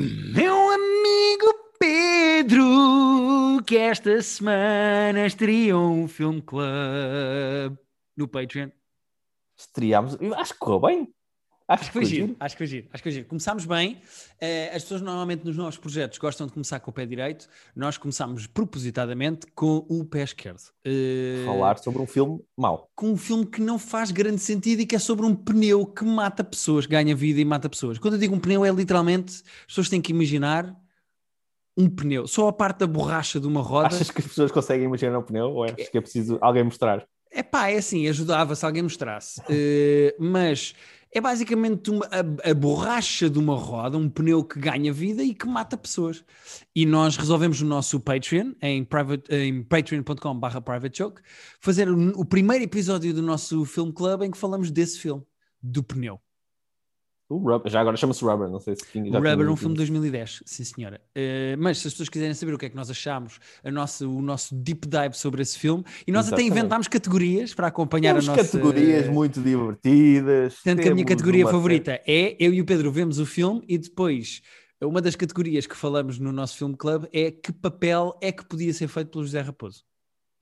Meu amigo Pedro, que esta semana estreou um filme club no Patreon. Estreámos. Acho que correu bem. Acho, que foi giro, acho que foi giro, acho que foi giro. Começámos bem. eh, as pessoas normalmente nos novos projetos gostam de começar com o pé direito. Nós começámos propositadamente com o pé esquerdo. Eh, Falar sobre um filme mau. com um filme que não faz grande sentido e que é sobre um pneu que mata pessoas, ganha vida e mata pessoas. Quando eu digo um pneu, é literalmente, as pessoas têm que imaginar um pneu, só a parte da borracha de uma roda. Achas que as pessoas conseguem imaginar um pneu ou achas que é preciso alguém mostrar? É pá, é assim, ajudava se alguém mostrasse. Eh, mas é basicamente uma- a, a borracha de uma roda, um pneu que ganha vida e que mata pessoas. E nós resolvemos no nosso Patreon, em, em patreon.com.br fazer o, o primeiro episódio do nosso Film Club em que falamos desse filme, do pneu. O Rubber, já agora chama-se Rubber, não sei se. O já Rubber, tinha um filme de isso. 2010, sim senhora. Eh, mas se as pessoas quiserem saber o que é que nós achamos, a nossa, o nosso deep dive sobre esse filme, e nós até Exatamente. inventámos categorias para acompanhar Temos a nossa... categorias muito divertidas. Tanto que a minha categoria favorita é eu e o Pedro vemos o filme e depois uma das categorias que falamos no nosso filme club é que papel é que podia ser feito pelo José Raposo.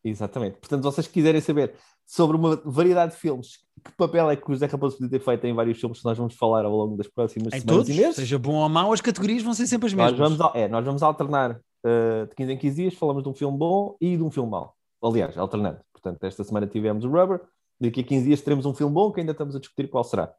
Exatamente. Portanto, se vocês quiserem saber sobre uma variedade de filmes, que papel é que o José Raposo podia ter feito em vários filmes que nós vamos falar ao longo das próximas Em semanas todos, e meses, seja bom ou mau, as categorias vão ser sempre as nós mesmas. vamos, al- é, nós vamos alternar uh, de 15 em 15 dias, falamos de um filme bom e de um filme mau. Aliás, alternando. Portanto, esta semana tivemos o Rubber, daqui a 15 dias teremos um filme bom que ainda estamos a discutir qual será.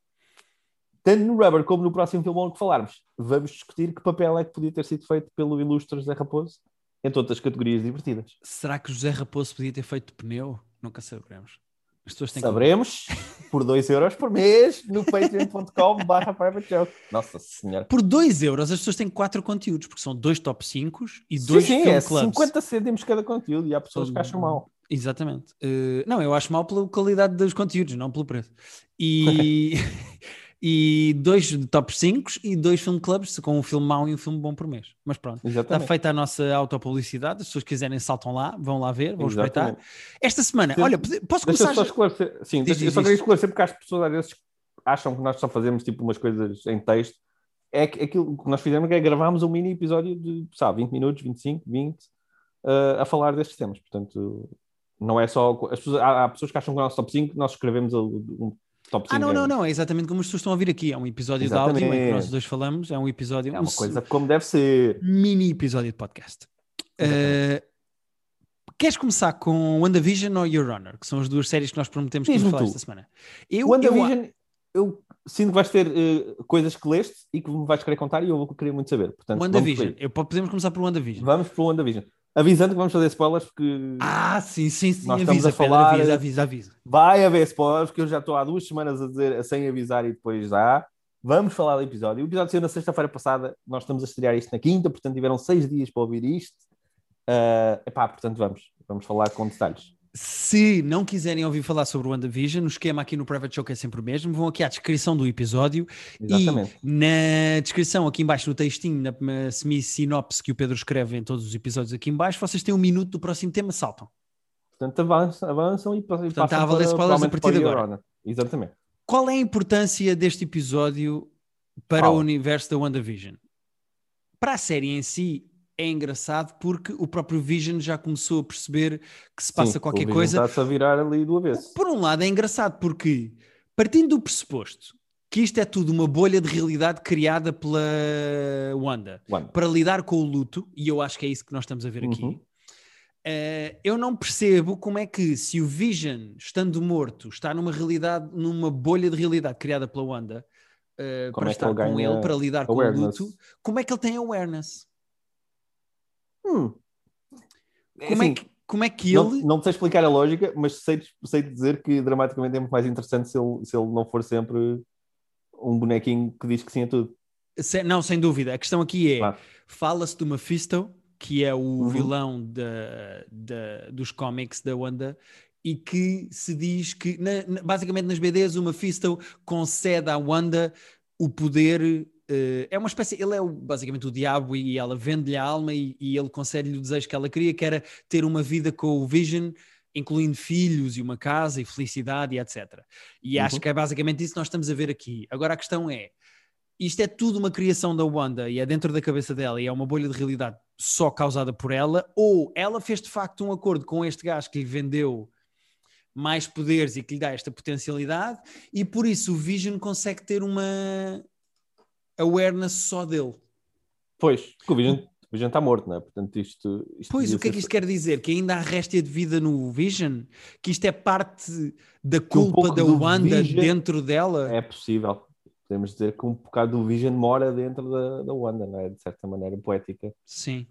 Tanto no Rubber como no próximo filme bom que falarmos, vamos discutir que papel é que podia ter sido feito pelo ilustre José Raposo em todas as categorias divertidas. Será que o José Raposo podia ter feito pneu? Nunca saberemos. As pessoas têm que... Saberemos por 2 euros por mês no patreon.com barra private. Nossa senhora. Por 2 euros as pessoas têm 4 conteúdos, porque são dois top 5 e Sim, dois sim, film é clubs. 50 cêntimos cada conteúdo e há pessoas que acham mal. Exatamente. Eh, não, eu acho mal pela qualidade dos conteúdos, não pelo preço. E, e dois top 5 e dois film clubs com um filme mau e um filme bom por mês. Mas pronto, está Exatamente. feita a nossa autopublicidade. As pessoas quiserem saltam lá, vão lá ver, vão espreitar. Exatamente. Esta semana, Sim. olha, posso Deixa começar? só esclarecer. Sim, Diz, eu só queria esclarecer porque as pessoas às vezes acham que nós só fazemos tipo umas coisas em texto. É que aquilo que nós fizemos é gravámos um mini episódio de, sabe, 20 minutos, 25, 20, eh, a falar destes temas. Portanto, não é só. As pessoas, há, há pessoas que acham que o nosso top 5 nós escrevemos um top 5. Ah, não, não, não, é exatamente como as pessoas estão a ouvir aqui. É um episódio de áudio em que Exatamente. nós dois falamos, é um episódio, É um uma coisa como deve ser. mini episódio de podcast. Exatamente. Eh, queres começar com WandaVision ou Your Honor? Que são as duas séries que nós prometemos que vamos falar esta semana. Eu, O eu, WandaVision, eu sinto que vais ter eh, coisas que leste e que me vais querer contar e eu vou querer muito saber. Portanto, WandaVision. Eu, podemos começar por WandaVision. vamos para o WandaVision. Avisando que vamos fazer spoilers porque Ah, sim, sim, sim. Nós avisa, estamos a Pedro, falar- avisa, avisa, avisa. vai haver spoilers, porque eu já estou há duas semanas a dizer sem avisar e depois já. Vamos falar do episódio. O episódio saiu na sexta-feira passada, nós estamos a estrear isto na quinta, portanto tiveram seis dias para ouvir isto. Uh, epá, portanto vamos, vamos falar com detalhes. Se não quiserem ouvir falar sobre o WandaVision, o esquema aqui no Private Show é sempre o mesmo. Vão aqui à descrição do episódio Exatamente. e na descrição, aqui embaixo no textinho, na semi-sinopse que o Pedro escreve em todos os episódios aqui embaixo, vocês têm um minuto do próximo tema, saltam. Portanto, avançam, avançam e, está passam a para, spoilers a partir de agora. Exatamente. Qual é a importância deste episódio para Qual? o universo da WandaVision? Para a série em si é engraçado porque o próprio Vision já começou a perceber que se passa Sim, qualquer o coisa. Está-se a virar ali do avesso. Por um lado é engraçado porque, partindo do pressuposto que isto é tudo uma bolha de realidade criada pela Wanda Wanda. para lidar com o luto, e eu acho que é isso que nós estamos a ver aqui, Uhum. eh, eu não percebo como é que, se o Vision, estando morto, está numa realidade, numa bolha de realidade criada pela Wanda, Como para é estar ele com ele, para lidar com o awareness? luto, como é que ele tem awareness? Hum. Como, é Assim, que, como é que não, ele. não te sei explicar a lógica, mas sei, sei dizer que dramaticamente é muito mais interessante se ele, se ele não for sempre um bonequinho que diz que sim a tudo. Se- não, sem dúvida. A questão aqui é: Claro. fala-se do Mephisto, que é o Uhum. vilão da- da- dos cómics da Wanda, e que se diz que, na- basicamente nas BDs, o Mephisto concede à Wanda o poder. Eh, é uma espécie, ele é o- basicamente o diabo e ela vende-lhe a alma e, e ele concede-lhe o desejo que ela queria, que era ter uma vida com o Vision, incluindo filhos e uma casa e felicidade e etc. E acho Uhum. que é basicamente isso que nós estamos a ver aqui. Agora a questão é, isto é tudo uma criação da Wanda e é dentro da cabeça dela e é uma bolha de realidade só causada por ela, ou ela fez de facto um acordo com este gajo que lhe vendeu mais poderes e que lhe dá esta potencialidade, e por isso o Vision consegue ter uma awareness só dele. Pois, o Vision, o Vision está morto, não é? Portanto, isto. isto pois, o que é que isto quer dizer? Que ainda há réstia de vida no Vision? Que isto é parte da culpa um da Wanda Vision dentro dela? É possível. Podemos dizer que um bocado do Vision mora dentro da, da Wanda, não é? De certa maneira poética. Sim.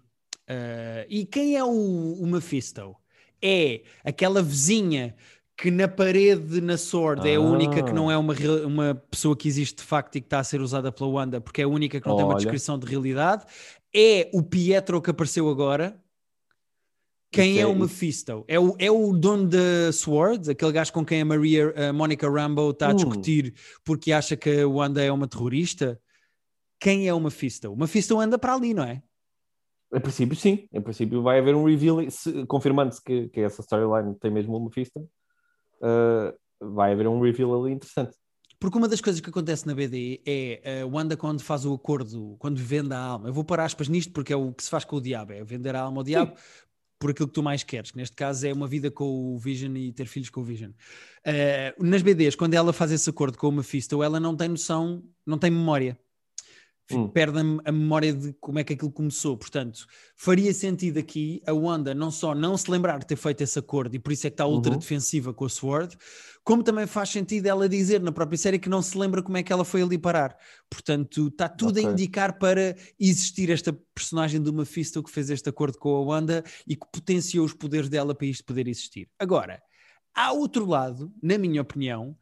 Uh, e quem é o, o Mephisto? É aquela vizinha que na parede na Sword ah. é a única que não ah. é uma, uma pessoa que existe de facto e que está a ser usada pela Wanda, porque é a única que não Olha. tem uma descrição de realidade. É o Pietro que apareceu agora. Quem é, é, o Mephisto? É o, é o dono da Sword, aquele gajo com quem a Maria a Monica Rambo está a hum. discutir porque acha que a Wanda é uma terrorista? Quem é o Mephisto? O Mephisto anda para ali, não é? Em princípio, sim. Em princípio, vai haver um reveal, confirmando-se que, que essa storyline tem mesmo o Mephisto uh, vai haver um reveal ali interessante. Porque uma das coisas que acontece na BD é uh, Wanda quando faz o acordo, quando vende a alma. Eu vou pôr aspas nisto porque é o que se faz com o diabo, é vender a alma ao diabo Sim. por aquilo que tu mais queres, que neste caso é uma vida com o Vision e ter filhos com o Vision. Uh, nas BDs, quando ela faz esse acordo com o Mephisto, ela não tem noção, não tem memória hum. perde a, memória de como é que aquilo começou. Portanto, faria sentido aqui a Wanda não só não se lembrar de ter feito esse acordo e por isso é que está ultra uhum. defensiva com a Sword, como também faz sentido ela dizer na própria série que não se lembra como é que ela foi ali parar. Portanto, está tudo okay. a indicar para existir esta personagem do Mephisto que fez este acordo com a Wanda e que potenciou os poderes dela para isto poder existir. Agora, há outro lado, na minha opinião,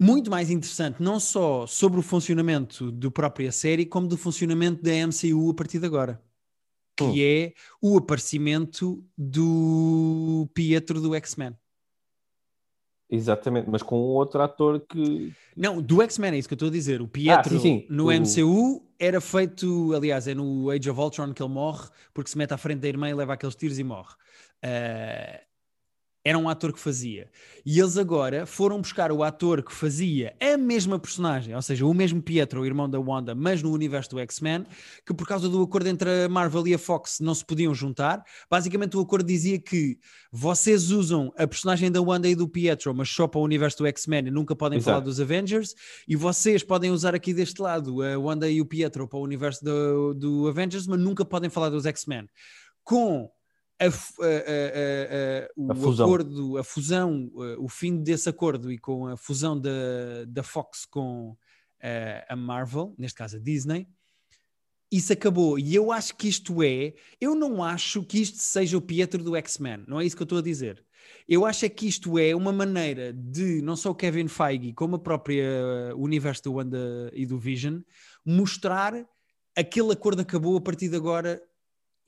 muito mais interessante, não só sobre o funcionamento da própria série, como do funcionamento da MCU a partir de agora. Que hum. é o aparecimento do Pietro do X-Men. Exatamente, mas com um outro ator que. Não, do X-Men, é isso que eu estou a dizer. O Pietro ah, sim, sim. no o... MCU era feito, aliás, é no Age of Ultron que ele morre, porque se mete à frente da irmã e leva aqueles tiros e morre. Uh, era um ator que fazia. E eles agora foram buscar o ator que fazia a mesma personagem, ou seja, o mesmo Pietro, o irmão da Wanda, mas no universo do X-Men, que por causa do acordo entre a Marvel e a Fox não se podiam juntar. Basicamente, o acordo dizia que vocês usam a personagem da Wanda e do Pietro, mas só para o universo do X-Men e nunca podem Exato. falar dos Avengers, e vocês podem usar aqui deste lado a Wanda e o Pietro para o universo do, do Avengers, mas nunca podem falar dos X-Men. Com a, a, o fusão. acordo, a fusão, o fim desse acordo e com a fusão da, da Fox com a Marvel, neste caso a Disney, isso acabou. E eu acho que isto é. Eu não acho que isto seja o Pietro do X-Men, não é isso que eu estou a dizer. Eu acho é que isto é uma maneira de não só o Kevin Feige, como a própria universo do Wanda e do Vision, mostrar aquele acordo acabou a partir de agora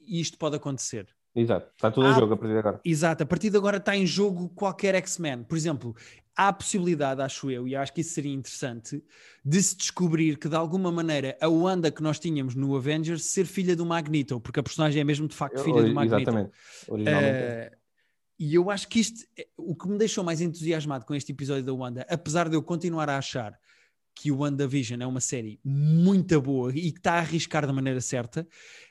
e isto pode acontecer. Exato, está tudo há, em jogo a partir de agora. Exato, a partir de agora está em jogo qualquer X-Men. Por exemplo, há a possibilidade, acho eu, e acho que isso seria interessante, de se descobrir que de alguma maneira a Wanda que nós tínhamos no Avengers ser filha do Magneto, porque a personagem é mesmo de facto filha eu, do Magneto. Exatamente, originalmente. Uh, e eu acho que isto, é, o que me deixou mais entusiasmado com este episódio da Wanda, apesar de eu continuar a achar que o WandaVision é uma série muito boa e que está a arriscar da maneira certa,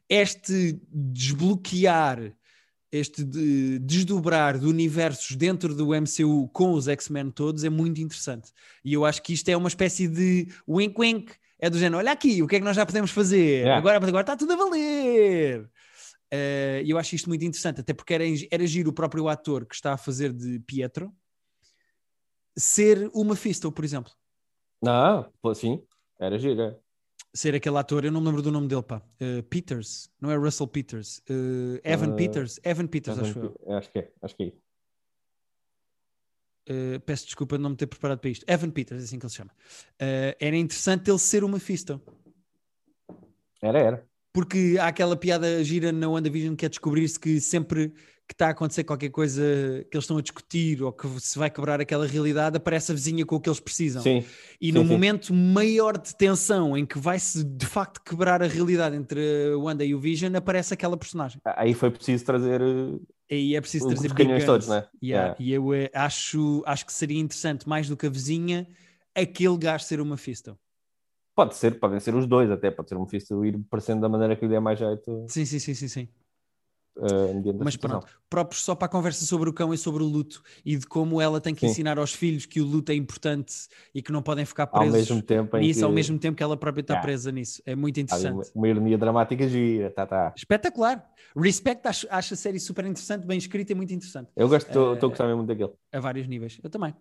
este desbloquear, este de, desdobrar de universos dentro do MCU com os X-Men todos é muito interessante. E eu acho que isto é uma espécie de wink wink. É do género, olha aqui, o que é que nós já podemos fazer? Yeah. Agora, agora está tudo a valer. Uh, e eu acho isto muito interessante, até porque era, era giro o próprio ator que está a fazer de Pietro ser o Mephisto, por exemplo. Ah, sim, era giro. É ser aquele ator, eu não me lembro do nome dele, pá. Uh, Peters, não é Russell Peters. Uh, Evan uh, Peters, Evan Peters, Evan, acho eu. Acho que é, acho que é. peço desculpa de não me ter preparado para isto. Evan Peters, é assim que ele se chama. era interessante ele ser o Mephisto. Era, era. Porque há aquela piada gira na WandaVision que é descobrir-se que sempre que está a acontecer qualquer coisa que eles estão a discutir ou que se vai quebrar aquela realidade, aparece a vizinha com o que eles precisam. Sim, e sim, no sim. momento maior de tensão em que vai-se de facto quebrar a realidade entre o Wanda e o Vision, aparece aquela personagem. Aí foi preciso trazer. Aí é preciso trazer os canhões todos, né? Yeah. É. E eu uh, acho, acho que seria interessante, mais do que a vizinha, aquele gajo ser uma Mephisto. Pode ser, podem ser os dois até, pode ser um Mephisto ir parecendo da maneira que lhe dê mais jeito. Sim, sim, sim, sim, sim. Uh, Mas pronto, próprios só para a conversa sobre o cão e sobre o luto e de como ela tem que Sim. ensinar aos filhos que o luto é importante e que não podem ficar presos ao mesmo tempo nisso, que... ao mesmo tempo que ela própria está yeah. presa nisso. É muito interessante. Uma, uma, ironia dramática gira, tá, tá. Espetacular. Respect, acho, acho a série super interessante, bem escrita e muito interessante. Eu gosto, estou uh, a gostar mesmo daquele. A vários níveis. Eu também.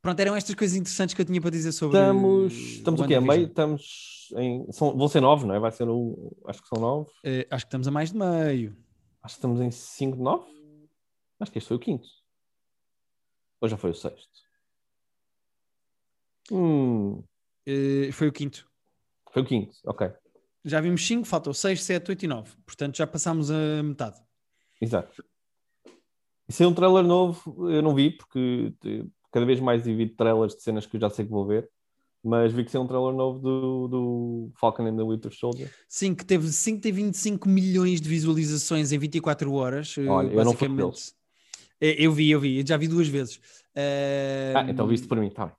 Pronto, eram estas coisas interessantes que eu tinha para dizer sobre. Estamos, estamos o quê? A meio? Estamos em. São, vão ser nove, não é? Vai ser um. Acho que são nove. Uh, acho que estamos a mais de meio. Acho que estamos em 5 de 9. Acho que este foi o quinto. Ou já foi o sexto? Hum. Uh, foi o quinto. Foi o quinto, ok. Já vimos 5, faltam 6, 7, 8 e 9. Portanto, já passámos a metade. Exato. Isso é um trailer novo, eu não vi, porque cada vez mais evito trailers de cenas que eu já sei que vou ver mas vi que é um trailer novo do, do Falcon and the Winter Soldier. Sim, que teve, sim, teve 25 milhões de visualizações em 24 horas. Eh, Olha, eu não fui deles. Eh, eu vi, eu vi, eu já vi duas vezes. Uh, ah, então viste por mim, tá bem.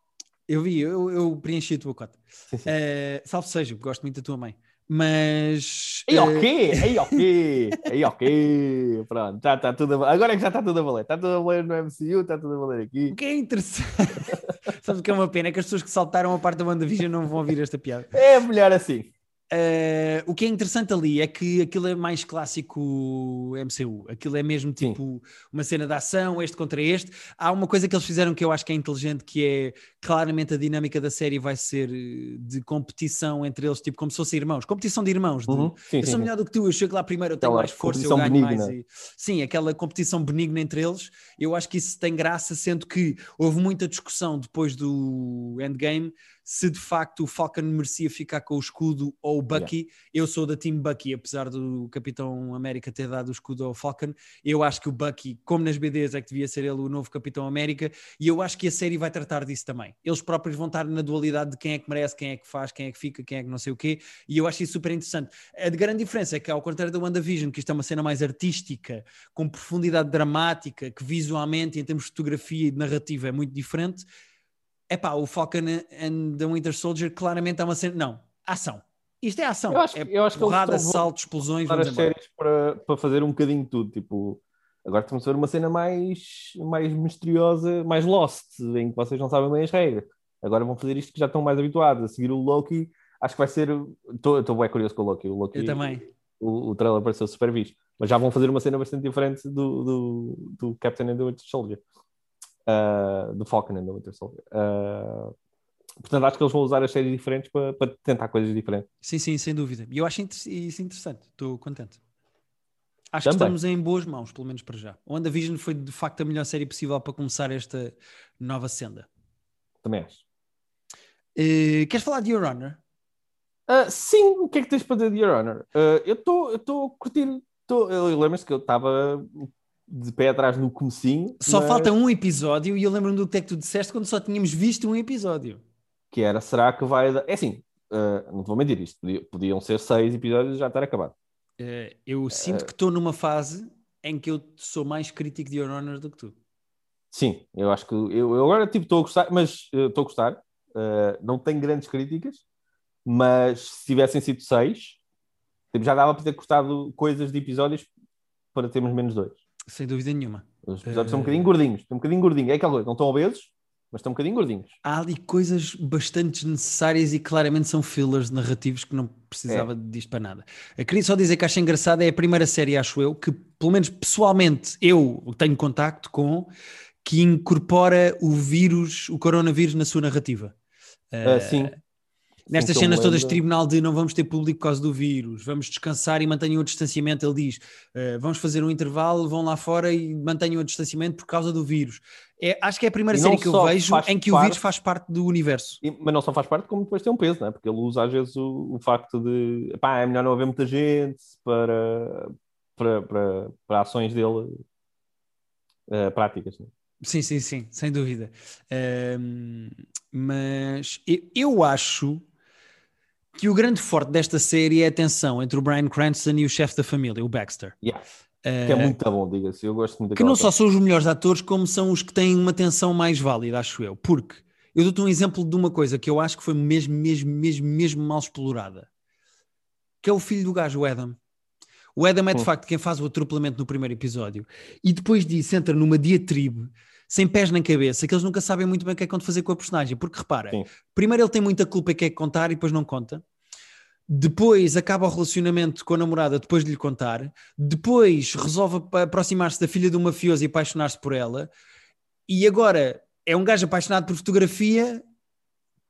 Eu vi, eu, eu preenchi a tua cota. Sim, sim. Uh, salve seja, gosto muito da tua mãe. Mas. Aí ok, aí ok, aí ok. Pronto, já está tudo a... Agora é que já está tudo a valer. Está tudo a valer no MCU, está tudo a valer aqui. O que é interessante. Sabe o que é uma pena? É que as pessoas que saltaram a parte da WandaVision não vão ouvir esta piada. É melhor assim. Uh, o que é interessante ali é que aquilo é mais clássico MCU, aquilo é mesmo tipo Sim. uma cena de ação, este contra este. Há uma coisa que eles fizeram que eu acho que é inteligente, que é claramente a dinâmica da série vai ser eh, de competição entre eles, tipo como se fossem irmãos, competição de irmãos. De, uhum. sim, eu sou melhor do que tu, eu chego lá primeiro, eu tenho aquela mais força, eu ganho benigna. mais. E, sim, aquela competição benigna entre eles. Eu acho que isso tem graça, sendo que houve muita discussão depois do Endgame se de facto o Falcon merecia ficar com o escudo ou o Bucky. Yeah. Eu sou da Team Bucky, apesar do Capitão América ter dado o escudo ao Falcon. Eu acho que o Bucky, como nas BDs, é que devia ser ele o novo Capitão América. E eu acho que a série vai tratar disso também. Eles próprios vão estar na dualidade de quem é que merece, quem é que faz, quem é que fica, quem é que não sei o quê. E eu acho isso super interessante. A grande diferença é que, ao contrário da WandaVision, que isto é uma cena mais artística, com profundidade dramática, que visualmente, em termos de fotografia e de narrativa, é muito diferente é pá, o Falcon and the Winter Soldier claramente é uma cena. Não, ação. Isto é ação. Eu acho, é eu acho porrada, saltos, explosões. Vamos as séries para, para fazer um bocadinho de tudo. Tipo, agora estamos a ver uma cena mais, mais misteriosa, mais lost, em que vocês não sabem bem as regras. Agora vão fazer isto que já estão mais habituados a seguir o Loki. Acho que vai ser. Estou bem curioso com o Loki. O Loki eu também. O, o trailer pareceu super visto. Mas já vão fazer uma cena bastante diferente do, do, do Captain and the Winter Soldier uh, do Falcon and the Winter Soldier. Uh, portanto, acho que eles vão usar as séries diferentes para, para tentar coisas diferentes. Sim, sim, sem dúvida. E eu acho isso interessante. Estou contente. Acho Também. que estamos em boas mãos, pelo menos para já. O WandaVision foi de facto a melhor série possível para começar esta nova senda. Também acho. Uh, queres falar de Your Honor? Uh, sim, o que é que tens para dizer de Your Honor? Uh, eu estou a curtir. Lembras-te que eu estava de pé atrás no comecinho. Só mas... falta um episódio e eu lembro-me do que é que tu disseste quando só tínhamos visto um episódio. Que era, será que vai... É assim, uh, não vou mentir isto, podiam ser seis episódios e já estar acabado. Uh, eu sinto uh... que estou numa fase em que eu sou mais crítico de Your Honor do que tu. Sim, eu acho que... Eu, eu agora, tipo, estou a gostar, mas estou a gostar. não tenho grandes críticas, mas se tivessem sido seis, tipo, já dava para ter gostado coisas de episódios para termos menos dois. Sem dúvida nenhuma. Os episódios uh... são um bocadinho gordinhos. Estão um bocadinho gordinhos. É aquela coisa, não estão obesos, mas estão um bocadinho gordinhos. Há ali coisas bastante desnecessárias e claramente são fillers narrativos que não precisava é. disto para nada. Eu queria só dizer que acho engraçado, é a primeira série, acho eu, que pelo menos pessoalmente eu tenho contacto com, que incorpora o vírus, o coronavírus na sua narrativa. Uh, sim. Nestas cenas todas de tribunal de não vamos ter público por causa do vírus, vamos descansar e mantenham o distanciamento, ele diz, uh, vamos fazer um intervalo, vão lá fora e mantenham o distanciamento por causa do vírus. É, acho que é a primeira série que eu vejo em que parte, o vírus faz parte do universo. E, mas não só faz parte, como depois tem um peso, não é? porque ele usa às vezes o, o facto de pá, é melhor não haver muita gente para, para, para, para ações dele uh, práticas. Não é? Sim, sim, sim, sem dúvida. Um, mas eu, eu acho que o grande forte desta série é a tensão entre o Brian Cranston e o chefe da família, o Baxter. Yeah. Uh, que é muito bom, diga-se. Eu gosto muito Que não só são os melhores atores, como são os que têm uma tensão mais válida, acho eu. Porque Eu dou-te um exemplo de uma coisa que eu acho que foi mesmo, mesmo, mesmo, mesmo mal explorada. Que é o filho do gajo, o Adam. O Adam é de Hum. facto quem faz o atropelamento no primeiro episódio. E depois disso entra numa diatribe sem pés nem cabeça, que eles nunca sabem muito bem o que é que vão fazer com a personagem. Porque repara, Sim. primeiro ele tem muita culpa e quer contar e depois não conta. Depois acaba o relacionamento com a namorada depois de lhe contar. Depois resolve ap- aproximar-se da filha do mafioso e apaixonar-se por ela. E agora é um gajo apaixonado por fotografia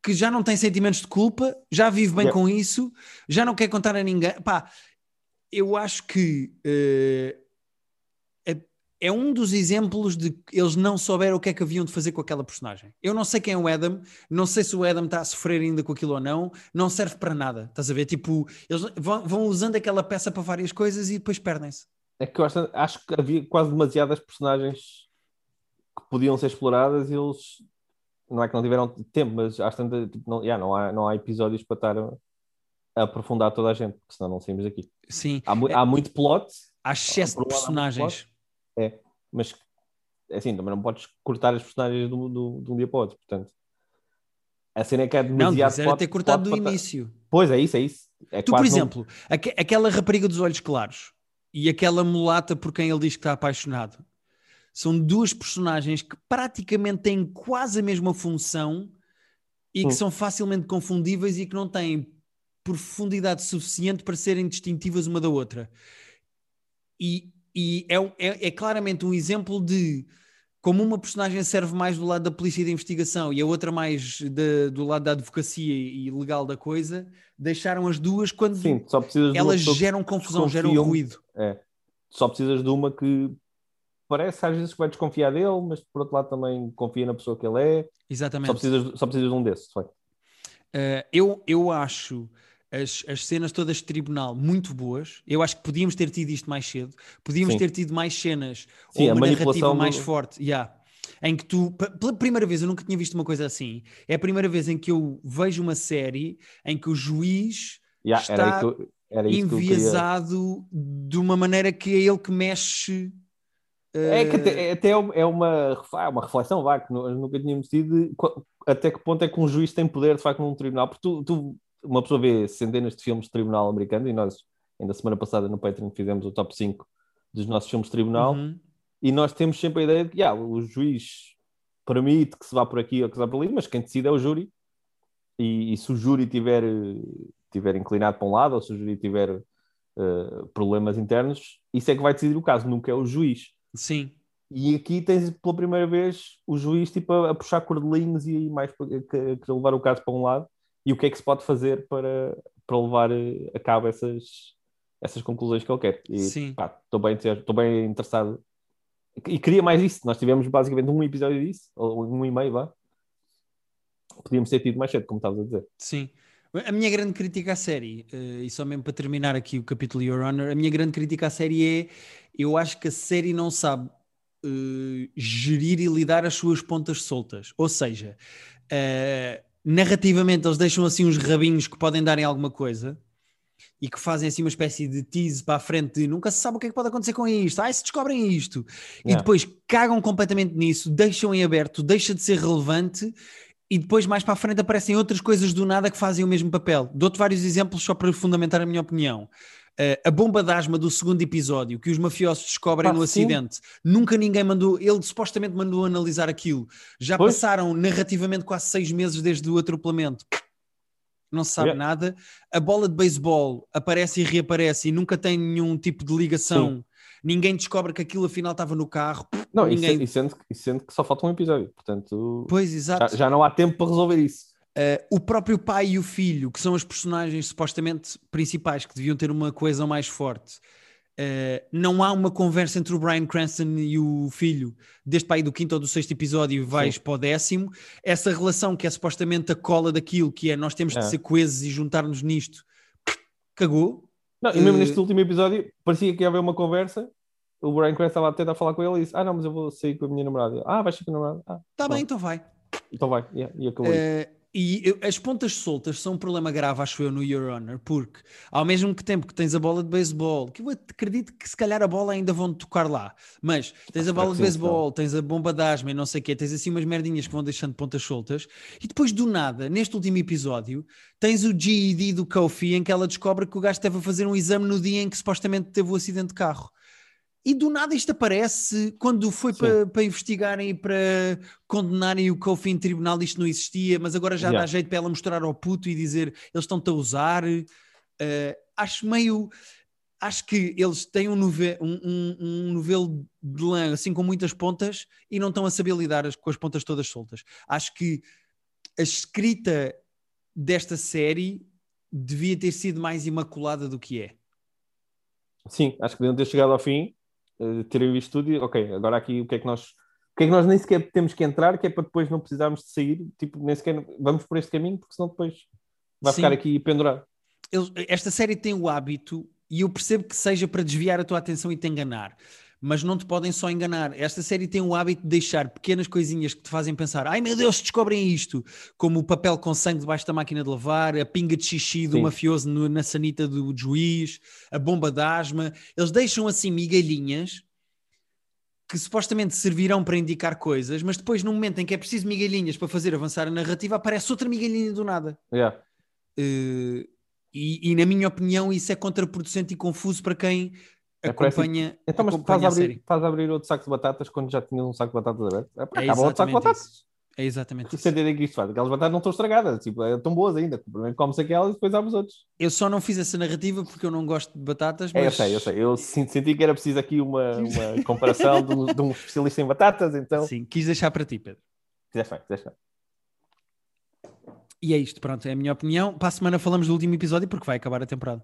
que já não tem sentimentos de culpa, já vive bem Yeah. com isso, já não quer contar a ninguém. Pá, eu acho que eh, é, um dos exemplos de que eles não souberam o que é que haviam de fazer com aquela personagem. Eu não sei quem é o Adam, não sei se o Adam está a sofrer ainda com aquilo ou não, não serve para nada. Estás a ver? Tipo, eles vão, vão usando aquela peça para várias coisas e depois perdem-se. É que eu acho, acho que havia quase demasiadas personagens que podiam ser exploradas e eles não é que não tiveram tempo, mas às tantas, tipo, não, yeah, não, há, não há episódios para estar a, aprofundar toda a gente, porque senão não saímos daqui. Sim, Há, mu- É- há muito plot, há excesso de há muito personagens. Mas assim, também não podes cortar as personagens do, do- de um dia para o outro, portanto. A cena é que é Não, demasiado mas era ter cortado do início. Pois é isso, é isso. É Tu, por quase um- exemplo, aque- aquela rapariga dos olhos claros e aquela mulata por quem ele diz que está apaixonado são duas personagens que praticamente têm quase a mesma função e que Hum. são facilmente confundíveis e que não têm profundidade suficiente para serem distintivas uma da outra. E, e é, é- é claramente um exemplo de como uma personagem serve mais do lado da polícia e da investigação e a outra mais da- do lado da advocacia e legal da coisa, deixaram as duas quando Sim, só de elas geram confusão, geram ruído. É. Só precisas de uma que parece às vezes que vai desconfiar dele, mas por outro lado também confia na pessoa que ele é. Só Exatamente. precisas, só precisas de um desses. Uh, eu, eu acho as, as cenas todas de tribunal muito boas. Eu acho que podíamos ter tido isto mais cedo. Podíamos Sim. ter tido mais cenas Sim, ou uma narrativa manipulação do- mais forte. Yeah. Em que tu, pela primeira vez, eu nunca tinha visto uma coisa assim. É a primeira vez em que eu vejo uma série em que o juiz Yeah, Está isso enviesado de uma maneira que é ele que mexe. É que até, é até é uma, é uma reflexão, vá, que nunca tínhamos tido, até que ponto é que um juiz tem poder, de facto, num tribunal. Porque tu, tu- uma pessoa vê centenas de filmes de tribunal americano, e nós, ainda semana passada no Patreon, fizemos o top 5 dos nossos filmes de tribunal, uhum. e nós temos sempre a ideia de que yeah, o juiz permite que se vá por aqui ou que se vá por ali, mas quem decide é o júri. E, e se o júri tiver, tiver inclinado para um lado ou se o júri tiver eh, problemas internos, isso é que vai decidir o caso, nunca é o juiz. Sim, E aqui tens pela primeira vez o juiz tipo, a, a puxar cordelinhos e mais para que, que levar o caso para um lado e o que é que se pode fazer para, para levar eh, a cabo essas, essas conclusões que ele quer. E Sim. pá, estou bem, bem interessado. E queria mais isso. Nós tivemos basicamente um episódio disso, ou um e meio, vá. Podíamos ter tido mais cedo, como estavas a dizer. sim. A minha grande crítica à série, uh, e só mesmo para terminar aqui o capítulo Your Honor, a minha grande crítica à série é: eu acho que a série não sabe uh, gerir e lidar as suas pontas soltas. Ou seja, uh, narrativamente eles deixam assim uns rabinhos que podem dar em alguma coisa e que fazem assim uma espécie de tease para a frente de nunca se sabe o que é que pode acontecer com isto, ai se descobrem isto, e Yeah. depois cagam completamente nisso, deixam em aberto, deixa de ser relevante e depois mais para a frente aparecem outras coisas do nada que fazem o mesmo papel. Dou-te vários exemplos só para fundamentar a minha opinião. Uh, a bomba de asma do segundo episódio que os mafiosos descobrem Pá, no sim. acidente, nunca ninguém mandou, ele supostamente mandou analisar aquilo. Já Pois. passaram narrativamente quase seis meses desde o atropelamento. Não se sabe Yeah. nada. A bola de beisebol aparece e reaparece e nunca tem nenhum tipo de ligação. Ninguém descobre que aquilo afinal estava no carro. Não, e, ninguém... e sendo, e sendo que só falta um episódio, portanto Pois, já, exato. já não há tempo para resolver isso. Uh, o próprio pai e o filho, que são as personagens supostamente principais, que deviam ter uma coesão mais forte, uh, não há uma conversa entre o Brian Cranston e o filho, desde pai do quinto ou do sexto episódio e vais Sim. para o décimo. Essa relação que é supostamente a cola daquilo, que é nós temos de É. ser coesos e juntar-nos nisto, cagou. Não, e mesmo Eh, neste último episódio parecia que ia haver uma conversa. O Brian Cranston estava a tentar falar com ele e disse: Ah, não, mas eu vou sair com a minha namorada. Ele, ah, vais sair com a namorada? Ah, Está Bom. bem, então vai. então vai. Yeah, e acabou. Uh, E eu- as pontas soltas são um problema grave, acho eu, no Your Honor, porque ao mesmo tempo que tens a bola de beisebol, que eu acredito que se calhar a bola ainda vão tocar lá, mas tens a bola de beisebol, tens a bomba de asma e não sei o quê, tens assim umas merdinhas que vão deixando pontas soltas, e depois do nada, neste último episódio, tens o GED do Kofi em que ela descobre que o gajo esteve a fazer um exame no dia em que supostamente teve o acidente de carro. E do nada isto aparece quando foi para, para investigarem e para condenarem o Kofi em tribunal, isto não existia, mas agora já Yeah. dá jeito para ela mostrar ao puto e dizer eles estão-te a usar. Eh, acho meio. Acho que eles têm um, nove, um, um, um novelo de lã assim com muitas pontas e não estão a saber lidar as- com as pontas todas soltas. Acho que a escrita desta série devia ter sido mais imaculada do que é. Sim, acho que deviam ter chegado ao fim, eh, terem visto tudo e, ok, agora aqui o que é que nós. O que é que nós nem sequer temos que entrar, que é para depois não precisarmos de sair, tipo, nem sequer vamos por este caminho, porque senão depois vai Sim. ficar aqui pendurado. eles- esta série tem o hábito, e eu percebo que seja para desviar a tua atenção e te enganar, mas não te podem só enganar. Esta série tem o hábito de deixar pequenas coisinhas que te fazem pensar: ai meu Deus, descobrem isto, como o papel com sangue debaixo da máquina de lavar, a pinga de xixi do Sim. mafioso no- na sanita do juiz, a bomba de asma. Eles deixam assim migalhinhas. Que supostamente servirão para indicar coisas, mas depois, no momento em que é preciso migalhinhas para fazer avançar a narrativa, aparece outra migalhinha do nada. Yeah. Eh, e, e, na minha opinião, isso é contraproducente e confuso para quem É, acompanha, Então, mas acompanha faz a abrir, série. faz abrir outro saco de batatas quando já tinhas um saco de batatas aberto. É, pá, É acaba outro saco de batatas. isso. É exatamente isso. é que isto faz? Aquelas batatas não estão estragadas, tipo, é, estão boas ainda. Primeiro come-se aquelas e depois abre os outros. Eu só não fiz essa narrativa porque eu não gosto de batatas, É, eu mas sei, eu sei. Eu senti, que era preciso aqui uma, uma comparação de, um, de um especialista em batatas, então. sim, quis deixar para ti, Pedro. Bem, fizeste bem. E é isto, pronto, é a minha opinião. Para a semana falamos do último episódio porque vai acabar a temporada.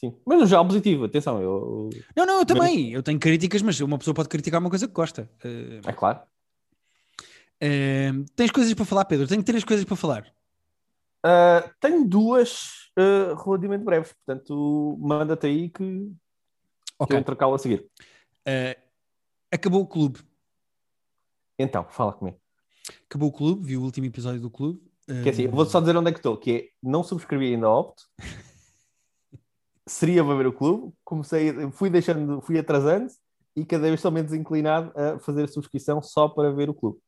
Sim. Mas no geral positivo, atenção, eu. Não, não, eu também. Eu tenho críticas, mas uma pessoa pode criticar uma coisa que gosta. Eh, É claro. eh, tens coisas para falar, Pedro? Tenho três coisas para falar. Ah, tenho duas ah, relativamente breves, portanto, manda-te aí que, que Ok. eu a seguir. Eh, acabou o clube. Então, fala comigo. Acabou o clube, vi o último episódio do clube. Que é assim, vou só dizer onde é que estou, que é não subscrevi ainda a Opto. Seria para ver o clube, comecei, fui deixando, fui atrasando e cada vez estou menos inclinado a fazer a subscrição só para ver o clube.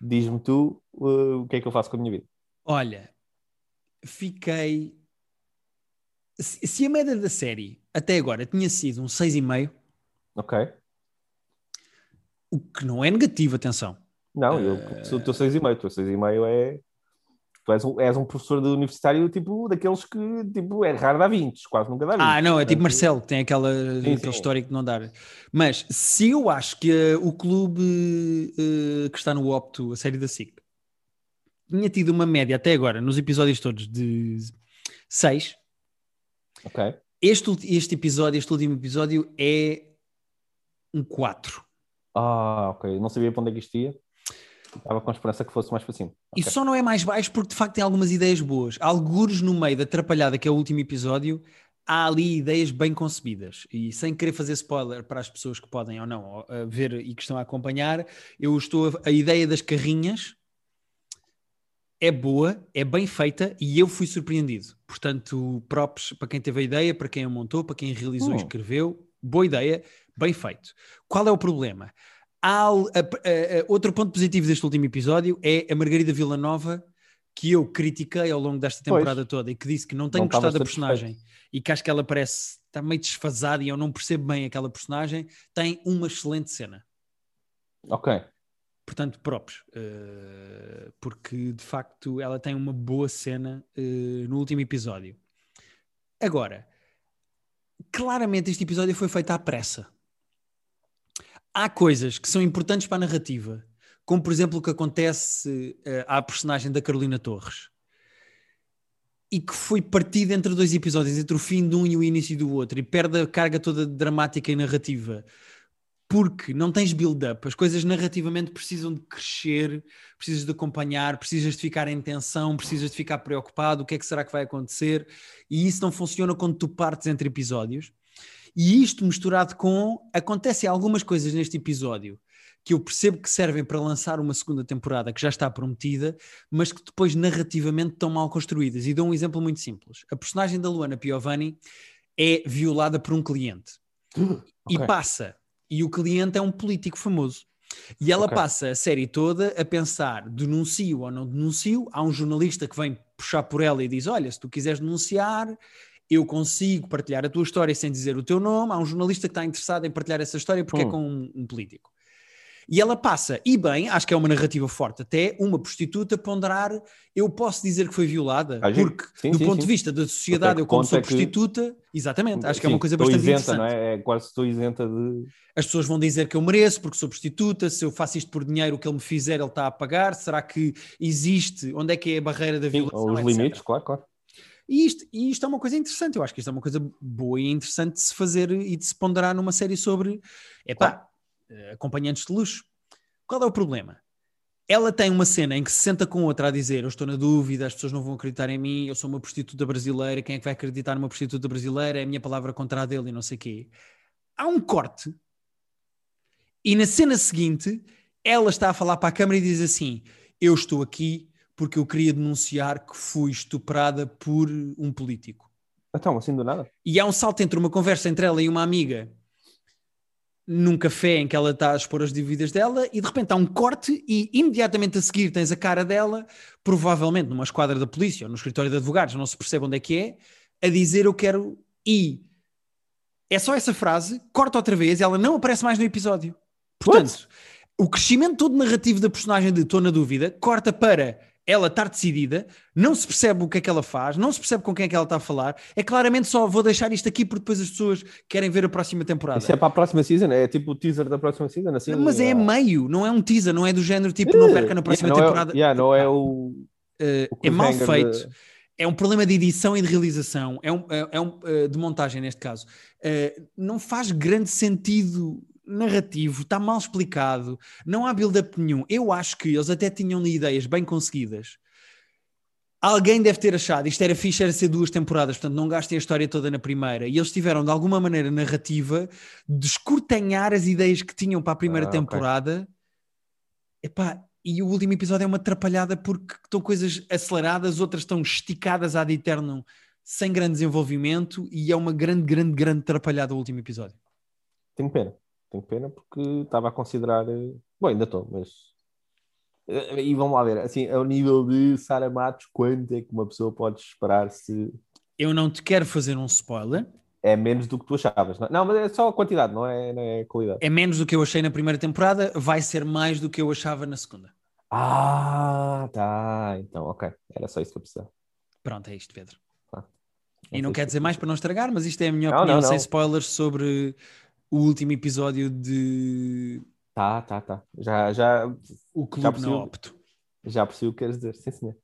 Diz-me tu uh, o que é que eu faço com a minha vida. Olha, fiquei. Se, a média da série até agora tinha sido um 6,5, Ok? o que não é negativo, atenção. Não, eu sou o teu 6,5, o teu 6,5 é. Tu és um, és um professor de universitário, tipo, daqueles que, tipo, é raro dar 20, quase nunca dá 20. Ah, não, é tipo Marcelo, que tem aquela, Sim, aquele sim. histórico de não dar. Mas se eu acho que eh, o clube eh, que está no Opto, a série da SIC, tinha tido uma média até agora, nos episódios todos, de 6, Ok. este, este episódio, este último episódio, é um 4. Ah, ok. Não sabia para onde é que isto ia. Estava com a esperança que fosse mais para cima. E Ok. só não é mais baixo porque de facto tem algumas ideias boas. Algures no meio da atrapalhada que é o último episódio, há ali ideias bem concebidas. E sem querer fazer spoiler para as pessoas que podem ou não uh, ver e que estão a acompanhar, eu estou a, a ideia das carrinhas é boa, é bem feita e eu fui surpreendido. Portanto, props para quem teve a ideia, para quem a montou, para quem realizou e Hum. escreveu. Boa ideia, bem feito. Qual é o problema? Há, a- a- a- outro ponto positivo deste último episódio é a Margarida Villanova, que eu critiquei ao longo desta Pois. temporada toda e que disse que não tenho Não gostado da personagem e que acho que ela parece está meio desfasada e eu não percebo bem aquela personagem, tem uma excelente cena. Ok. Portanto, props, eh, porque de facto ela tem uma boa cena eh, no último episódio. Agora, claramente este episódio foi feito à pressa. Há coisas que são importantes para a narrativa, como por exemplo o que acontece eh, à personagem da Carolina Torres, e que foi partido entre dois episódios, entre o fim de um e o início do outro, e perde a carga toda dramática e narrativa porque não tens build-up, as coisas narrativamente precisam de crescer, precisas de acompanhar, precisas de ficar em tensão, precisas de ficar preocupado, o que é que será que vai acontecer, e isso não funciona quando tu partes entre episódios. E isto misturado com acontecem algumas coisas neste episódio que eu percebo que servem para lançar uma segunda temporada que já está prometida, mas que depois narrativamente estão mal construídas. E dou um exemplo muito simples. A personagem da Luana Piovani é violada por um cliente Okay. e passa. E o cliente é um político famoso. E ela Ok. passa a série toda a pensar: denuncio ou não denuncio? Há um jornalista que vem puxar por ela e diz: Olha, se tu quiseres denunciar, eu consigo partilhar a tua história sem dizer o teu nome. Há um jornalista que está interessado em partilhar essa história porque é Hum. com um, um político. E ela passa, e bem, acho que é uma narrativa forte, até uma prostituta ponderar: eu posso dizer que foi violada, Ah, porque Sim, do sim, ponto sim. de vista da sociedade, que eu, como sou é que- prostituta, exatamente, acho que é uma coisa estou bastante isenta, interessante não é? É quase estou isenta de. as pessoas vão dizer que eu mereço porque sou prostituta, se eu faço isto por dinheiro, o que ele me fizer, ele está a pagar. Será que existe? Onde é que é a barreira da violação? os etc. limites, claro, claro. E isto, e isto é uma coisa interessante. Eu acho que isto é uma coisa boa e interessante de se fazer e de se ponderar numa série sobre epá, eh, acompanhantes de luxo. Qual é o problema? Ela tem uma cena em que se senta com outra a dizer: Eu estou na dúvida, as pessoas não vão acreditar em mim, eu sou uma prostituta brasileira, quem é que vai acreditar numa prostituta brasileira? É a minha palavra contra a dele e não sei o quê. Há um corte e na cena seguinte ela está a falar para a câmara e diz assim: Eu estou aqui porque eu queria denunciar que fui estuprada por um político. Então, assim do nada. E há um salto entre uma conversa entre ela e uma amiga num café em que ela está a expor as dívidas dela e de repente há um corte e imediatamente a seguir tens a cara dela, provavelmente numa esquadra da polícia ou no escritório de advogados, não se percebe onde é que é, a dizer eu quero e é só essa frase, corta outra vez e ela não aparece mais no episódio. Portanto, o crescimento todo narrativo da personagem de Estou na dúvida corta para ela estar decidida, não se percebe o que é que ela faz, não se percebe com quem é que ela está a falar. É claramente só vou deixar isto aqui porque depois as pessoas querem ver a próxima temporada. Isso é para a próxima season, é tipo o teaser da próxima season, assim. Mas é meio, não é um teaser, não é do género tipo não perca na próxima Yeah, não temporada. É, yeah, não é o. Eh, o é mal feito. de- É um problema de edição e de realização, é um, é, é um eh, de montagem neste caso. Eh, não faz grande sentido narrativo, está mal explicado, não há build-up nenhum. Eu acho que eles até tinham ideias bem conseguidas. Alguém deve ter achado, isto era fixe, era ser duas temporadas, portanto não gastem a história toda na primeira. E eles tiveram, de alguma maneira narrativa, de escortanhar as ideias que tinham para a primeira Ah, temporada. Epá, e o último episódio é uma atrapalhada porque estão coisas aceleradas, outras estão esticadas ad eterno, sem grande desenvolvimento, e é uma grande, grande, grande atrapalhada o último episódio. Tenho pena. Tenho pena porque estava a considerar. eh, Bom, ainda estou, mas. Eh, E vamos lá ver, assim, ao nível de Sara Matos, quanto é que uma pessoa pode esperar se Eu não te quero fazer um spoiler, é menos do que tu achavas? Não, não mas é só a quantidade, não é, não é a qualidade. é menos do que eu achei na primeira temporada, vai ser mais do que eu achava na segunda. Ah, tá. Então, ok. Era só isso que eu precisava. Pronto, é isto, Pedro. Tá. E não quer dizer mais para não estragar, mas isto é a minha Não, opinião não, sem não. spoilers sobre o último episódio de Tá, tá, tá. Já, já, O Já Clube na percebi. Opto. já percebi o que queres dizer. Sim, senhor.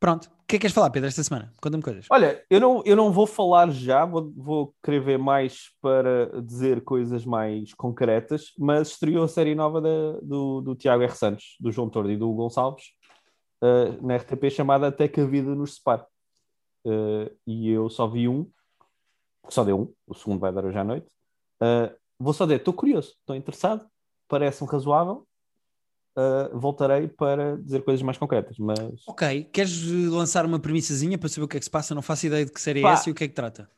Pronto. O que é que queres falar, Pedro, esta semana? Conta-me coisas. Olha, eu não, eu não vou falar já, vou, vou querer ver mais para dizer coisas mais concretas, mas estreou a série nova da- do, do Tiago R. Santos, do João Tordo e do Hugo Gonçalves, eh, na RTP, chamada Até que a Vida nos Separe. Eh, e eu só vi um, só deu um, o segundo vai dar hoje à noite. Eh, vou só dizer, estou curioso, estou interessado, parece-me razoável. eh, voltarei para dizer coisas mais concretas, mas Ok. Queres lançar uma premissazinha para saber o que é que se passa? Não faço ideia de que série é Pá. essa e o que é que trata.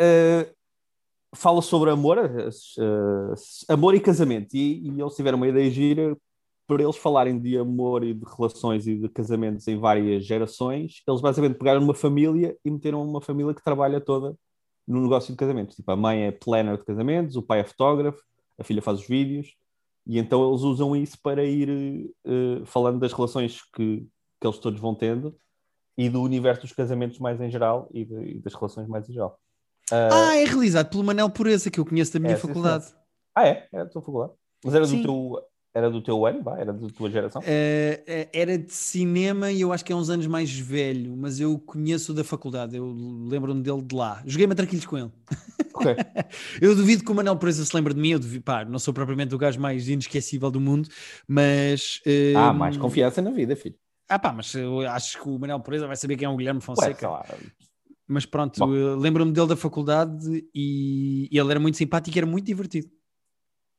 Uh, fala sobre amor, uh, amor e casamento. E, e eles tiveram uma ideia gira para eles falarem de amor e de relações e de casamentos em várias gerações. Eles basicamente pegaram uma família e meteram uma família que trabalha toda no negócio de casamentos. Tipo, a mãe é planner de casamentos, o pai é fotógrafo, a filha faz os vídeos. E então eles usam isso para ir uh, falando das relações que, que eles todos vão tendo e do universo dos casamentos mais em geral e, de- e das relações mais em geral. Ah, é realizado pelo Manel Pureza, que eu conheço da minha É, sim, faculdade. Ah, é? Era da tua faculdade. Mas era do Sim. teu, era do teu ano, vá? Era da tua geração? Eh, era de cinema e eu acho que é uns anos mais velho, mas eu conheço da faculdade, eu lembro-me dele de lá. Joguei matraquilhos com ele. Ok. Eu duvido que o Manel Pureza se lembre de mim, eu duvido, pá, não sou propriamente o gajo mais inesquecível do mundo, mas... eh, Ah, mais confiança na vida, filho. Ah pá, mas eu acho que o Manel Pureza vai saber quem é o Guilherme Ué, Fonseca. sei lá. Mas pronto, lembro-me dele da faculdade e ele era muito simpático e era muito divertido.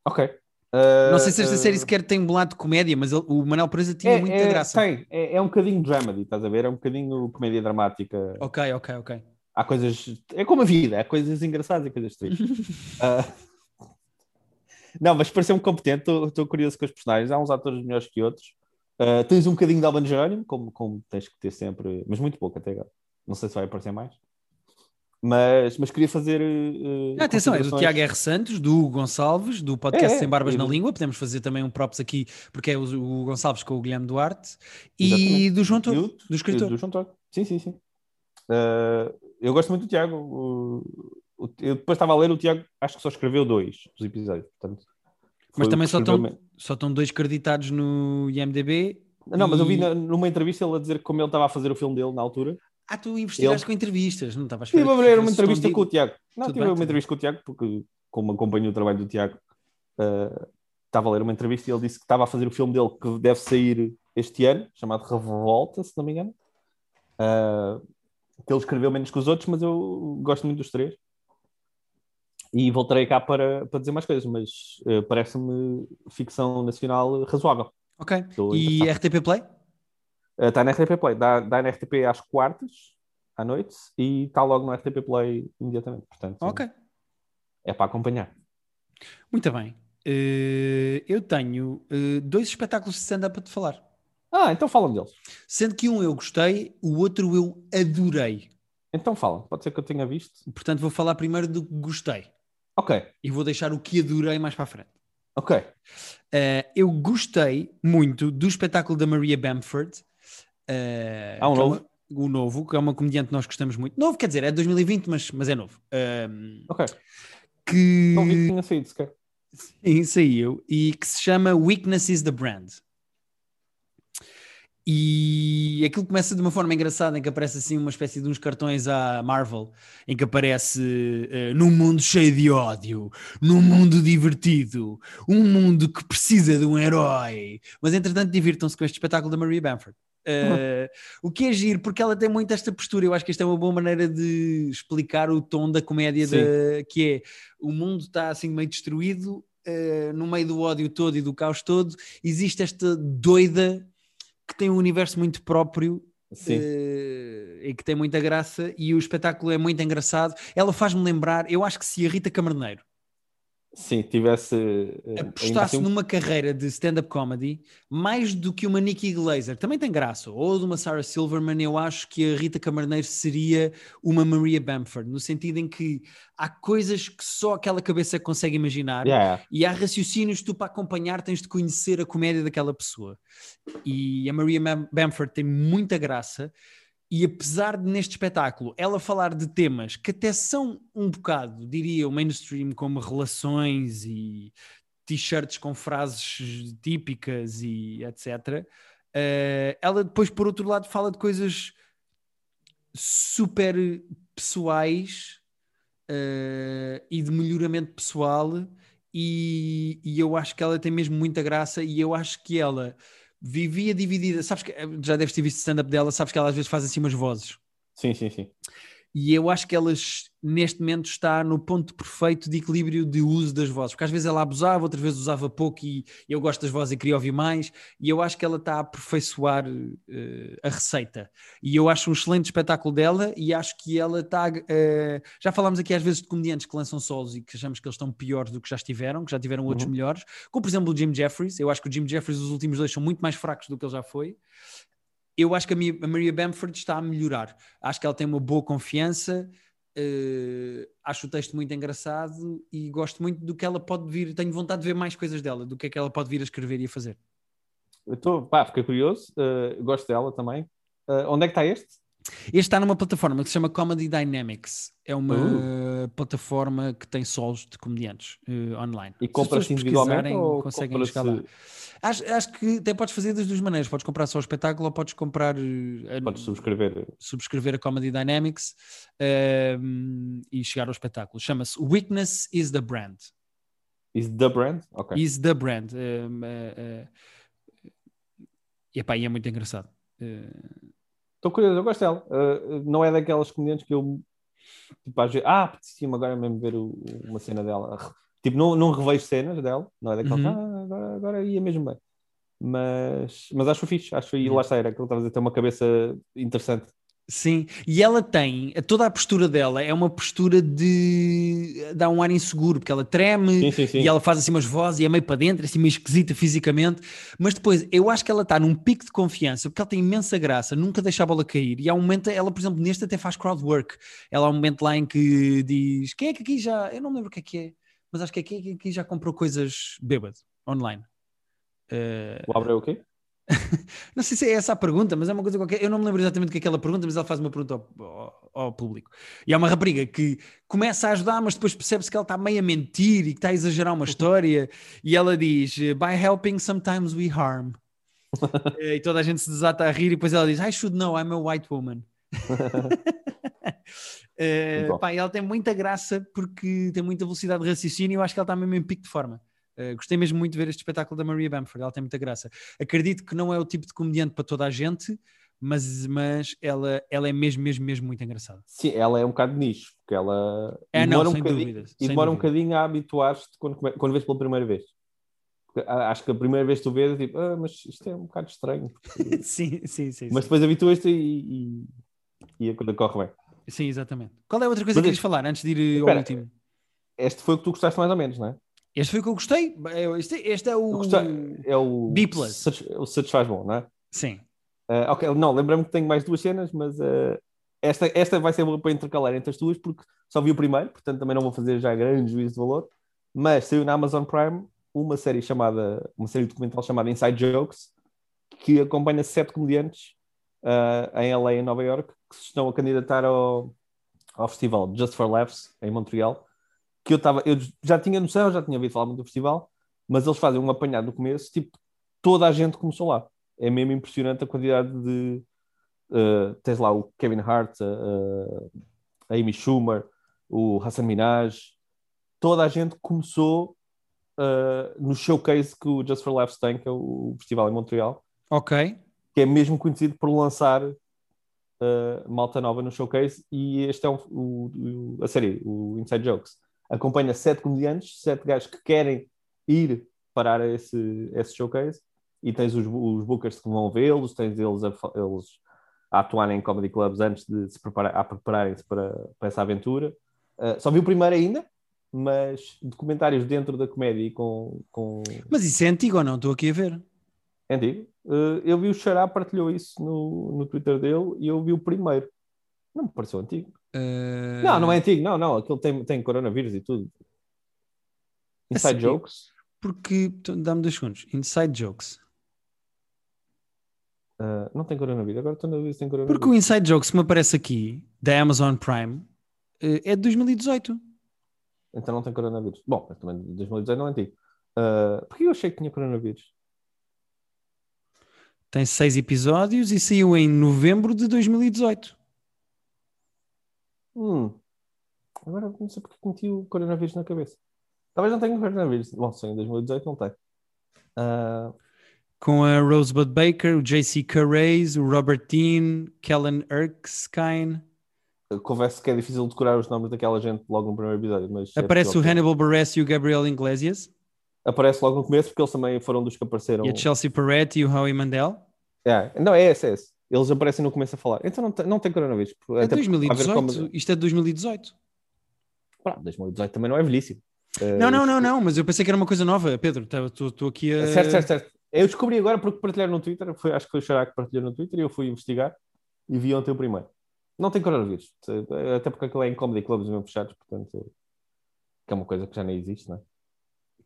Ok. Uh, Não sei se esta uh, série sequer tem um lado de comédia, mas ele- o Manel Presa tinha é, muita é, graça. Tem, é, é um bocadinho dramedy, estás a ver? É um bocadinho comédia dramática. Ok, ok, ok. Há coisas. É como a vida, há coisas engraçadas e coisas tristes. Ah, não, mas pareceu-me competente, estou curioso com os personagens. Há uns atores melhores que outros. Ah, tens um bocadinho de Alban Jerónimo, como, como tens que ter sempre, mas muito pouco até agora. Não sei se vai aparecer mais. Mas, mas queria fazer. Ah, Atenção, é do Tiago R. Santos, do Hugo Gonçalves, do podcast É, Sem Barbas é na Língua. Podemos fazer também um props aqui, porque é o, o Gonçalves com o Guilherme Duarte. E Exatamente. do João E Toro, do escritor. Do João Toro. Sim, sim, sim. Ah, eu gosto muito do Tiago. O- o- eu depois estava a ler, o Tiago acho que só escreveu dois dos episódios. Portanto, Mas também só estão, só estão dois creditados no IMDB. Não, mas eu vi E- na- numa entrevista ele a dizer que como ele estava a fazer o filme dele na altura. Ah, tu investigaste Ele- com entrevistas, não estava a Tive esperar a ver uma entrevista com o escondido. Tiago. Não, tive uma entrevista com o Tiago, porque como acompanho o trabalho do Tiago, ah, estava a ler uma entrevista e ele disse que estava a fazer o filme dele que deve sair este ano, chamado Revolta, se não me engano. Ah, que ele escreveu menos que os outros, mas eu gosto muito dos três. E voltarei cá para, para dizer mais coisas, mas ah, parece-me ficção nacional razoável. Ok. Estou E. RTP Play? Está na RTP Play, dá, dá na RTP às quartas, à noite, e está logo no RTP Play imediatamente. Portanto, Ok. é para acompanhar. Muito bem. Eh, eu tenho eh, dois espetáculos de stand-up para te falar. Ah, então falam deles. Sendo que um eu gostei, o outro eu adorei. Então falam. Pode ser que eu tenha visto. Portanto, vou falar primeiro do que gostei. Ok, E vou deixar o que adorei mais para a frente. ok. Eh, eu gostei muito do espetáculo da Maria Bamford. Eh, Há um é novo? uma- o novo, que é uma comediante que nós gostamos muito. Novo, quer dizer, é de 2020, mas, mas é novo. Ehm, Ok. que Não vi que tinha saído sequer. Sim, saiu. E que se chama Weakness is the Brand. E aquilo começa de uma forma engraçada, em que aparece assim uma espécie de uns cartões à Marvel, em que aparece eh, num mundo cheio de ódio, num mundo divertido, um mundo que precisa de um herói. Mas entretanto divirtam-se com este espetáculo da Maria Bamford. Eh, O que é giro, porque ela tem muito esta postura. Eu acho que esta é uma boa maneira de explicar o tom da comédia, da- que é o mundo está assim meio destruído, eh, no meio do ódio todo e do caos todo, existe esta doida que tem um universo muito próprio eh, e que tem muita graça e o espetáculo é muito engraçado. Ela faz-me lembrar, eu acho que se a Rita Camarneiro Sim, tivesse. eh, apostasse assim- numa carreira de stand-up comedy, mais do que uma Nikki Glazer, também tem graça, ou de uma Sarah Silverman, eu acho que a Rita Camarneiro seria uma Maria Bamford, no sentido em que há coisas que só aquela cabeça consegue imaginar. Yeah. E há raciocínios que tu para acompanhar tens de conhecer a comédia daquela pessoa. E a Maria Bam- Bamford tem muita graça. E apesar de neste espetáculo ela falar de temas que até são um bocado, diria, o mainstream, como relações e t-shirts com frases típicas e etc., eh, ela depois, por outro lado, fala de coisas super pessoais eh, e de melhoramento pessoal e, e eu acho que ela tem mesmo muita graça e eu acho que ela vivia dividida, sabes que já deves ter visto stand-up dela, sabes que ela às vezes faz assim umas vozes Sim, sim, sim. E eu acho que elas neste momento está no ponto perfeito de equilíbrio de uso das vozes, porque às vezes ela abusava, outras vezes usava pouco e eu gosto das vozes e queria ouvir mais, e eu acho que ela está a aperfeiçoar eh, a receita. E eu acho um excelente espetáculo dela e acho que ela está. eh, já falámos aqui às vezes de comediantes que lançam solos e que achamos que eles estão piores do que já estiveram, que já tiveram outros Uhum. melhores, como por exemplo o Jim Jeffries. Eu acho que o Jim Jeffries, os últimos dois, são muito mais fracos do que ele já foi eu acho que a, Mi- a Maria Bamford está a melhorar. Acho que ela tem uma boa confiança, eh, acho o texto muito engraçado e gosto muito do que ela pode vir. Tenho vontade de ver mais coisas dela, do que é que ela pode vir a escrever e a fazer. Eu tô, pá, fiquei curioso. eh, gosto dela também. Eh, onde é que está este? Este está numa plataforma que se chama Comedy Dynamics. É uma plataforma que tem solos de comediantes eh, online. E Se as compras pessoas individualmente ou conseguem compras-se- chegar lá. Acho, acho que até podes fazer das duas maneiras. Podes comprar só o espetáculo ou podes comprar a- Podes subscrever. subscrever a Comedy Dynamics ehm, e chegar ao espetáculo. Chama-se Weakness is the Brand. Is the brand? Ok. Is the Brand. Ehm, eh, e, epá, e é muito engraçado. Eh, Estou curioso, eu gosto dela. Eh, não é daquelas comediantes que eu. Tipo, às vezes, ah, apetecia-me agora mesmo ver o- uma cena dela. Tipo, não, não revejo cenas dela, não é daquela, Uhum. ah, agora, agora ia mesmo bem. Mas, mas acho fixe, acho e Yeah. lá está, era aquilo que estava a dizer, tem uma cabeça interessante. Sim, e ela tem, toda a postura dela é uma postura de dá um ar inseguro, porque ela treme Sim, sim, sim. e ela faz assim umas vozes e é meio para dentro, assim meio esquisita fisicamente, mas depois eu acho que ela está num pico de confiança, porque ela tem imensa graça, nunca deixa a bola cair, e há um momento, ela por exemplo neste até faz crowd work, ela há um momento lá em que diz, quem é que aqui já, eu não lembro o que é que é, mas acho que é quem é que aqui já comprou coisas bêbado, online. Eh, O Abreu o quê? Não sei se é essa a pergunta, mas é uma coisa qualquer. Eu não me lembro exatamente o que é que ela pergunta, mas ela faz uma pergunta ao, ao- ao público. E há uma rapariga que começa a ajudar, mas depois percebe-se que ela está meio a mentir e que está a exagerar uma história. E ela diz: By helping, sometimes we harm. Eh, e toda a gente se desata a rir. E depois ela diz: I should know, I'm a white woman. Bom. pá, ela tem muita graça porque tem muita velocidade de raciocínio e eu acho que ela está mesmo em pico de forma. Eh, gostei mesmo muito de ver este espetáculo da Maria Bamford, ela tem muita graça. Acredito que não é o tipo de comediante para toda a gente, mas, mas ela, ela é mesmo, mesmo, mesmo muito engraçada. Sim, ela é um bocado nicho, porque ela É, demora não, um bocadinho, dúvida. e demora um bocadinho a habituar-te quando, quando vês pela primeira vez. Porque, Acho que a primeira vez que tu vês é tipo, ah, mas isto é um bocado estranho. porque- sim, sim, sim. mas sim. depois habituas-te e, e, e a coisa corre bem. Sim, exatamente. Qual é a outra coisa Mas que queres falar antes de ir eh, ao Espera. último? Este foi o que tu gostaste mais ou menos, não é? Este foi o que eu gostei. É, Este, este é o. é o B. Satis- o Satisfaz Bom, não é? Sim. Ah, ok, não, lembrei-me que tenho mais duas cenas, mas ah, esta, esta vai ser boa para intercalar entre as tuas, porque só vi o primeiro, portanto também não vou fazer já grande juízo de valor. Mas saiu na Amazon Prime uma série chamada, uma série documental chamada Inside Jokes, que acompanha sete comediantes ah, em LA, em Nova York, que se estão a candidatar ao, ao festival Just for Laughs, em Montreal. Que eu, tava, eu já tinha noção, já tinha ouvido falar muito do festival, mas eles fazem um apanhado no começo, tipo, toda a gente começou lá. É mesmo impressionante a quantidade de. Uh, tens lá o Kevin Hart, a, a Amy Schumer, o Hassan Minaj, toda a gente começou uh, no showcase que o Just for Laughs tem, que é o festival em Montreal, Ok. que é mesmo conhecido por lançar uh, malta nova no showcase. E este é um- o, o- a série, o Inside Jokes. Acompanha sete comediantes, sete gajos que querem ir parar esse, esse showcase. E tens os, os bookers que vão vê-los, tens eles a, eles a atuarem em comedy clubs antes de se preparar, a prepararem-se para, para essa aventura. Uh, só vi o primeiro ainda, mas documentários dentro da comédia e com, com... Mas isso é antigo ou não? Estou aqui a ver. É antigo. Uh, eu vi o Xará partilhou isso no, no Twitter dele e eu vi o primeiro. Não me pareceu antigo. Eh, Não, não é antigo, não, não. Aquilo tem, tem coronavírus e tudo. Inside sério? Jokes. Porque. Dá-me dois segundos. Inside Jokes. Uh, não tem coronavírus. Agora estou na dúvida se tem coronavírus. Porque o Inside Jokes que me aparece aqui, da Amazon Prime, eh, é de 2018. Então não tem coronavírus. Bom, mas também 2018 não é antigo. Uh, porque eu achei que tinha coronavírus. Tem seis episódios e saiu em novembro de 2018. Hum. Agora não sei porque que meti o coronavírus na cabeça. Talvez não tenha coronavírus. Bom, sim, em 2018 não tem. Uh, Com a Rosebud Baker, o J.C. Carreis, o Robert Dean, Kellen Erskine. confesso que é difícil decorar os nomes daquela gente logo no primeiro episódio. Mas é Aparece o possível que- Hannibal Buress e o Gabriel Iglesias. Aparece logo no começo porque eles também foram dos que apareceram. E a Chelsea Peretti e o Howie Mandel. É, não, é esse, é esse. Eles aparecem no começo a falar. Então não tem, não tem coronavírus. É Até porque vai haver 2018. como- Isto é de 2018. Pá, 2018 também não é velhíssimo. Eh, Não, não, não, não, mas eu pensei que era uma coisa nova, Pedro. Estou aqui a. Certo, certo, certo. Eu descobri agora porque partilharam no Twitter. Foi, acho que foi o Xará que partilhou no Twitter e eu fui investigar e vi ontem o primeiro. Não tem coronavírus. Até porque aquilo é em comedy clubs mesmo fechados, portanto, que é uma coisa que já nem existe, não é?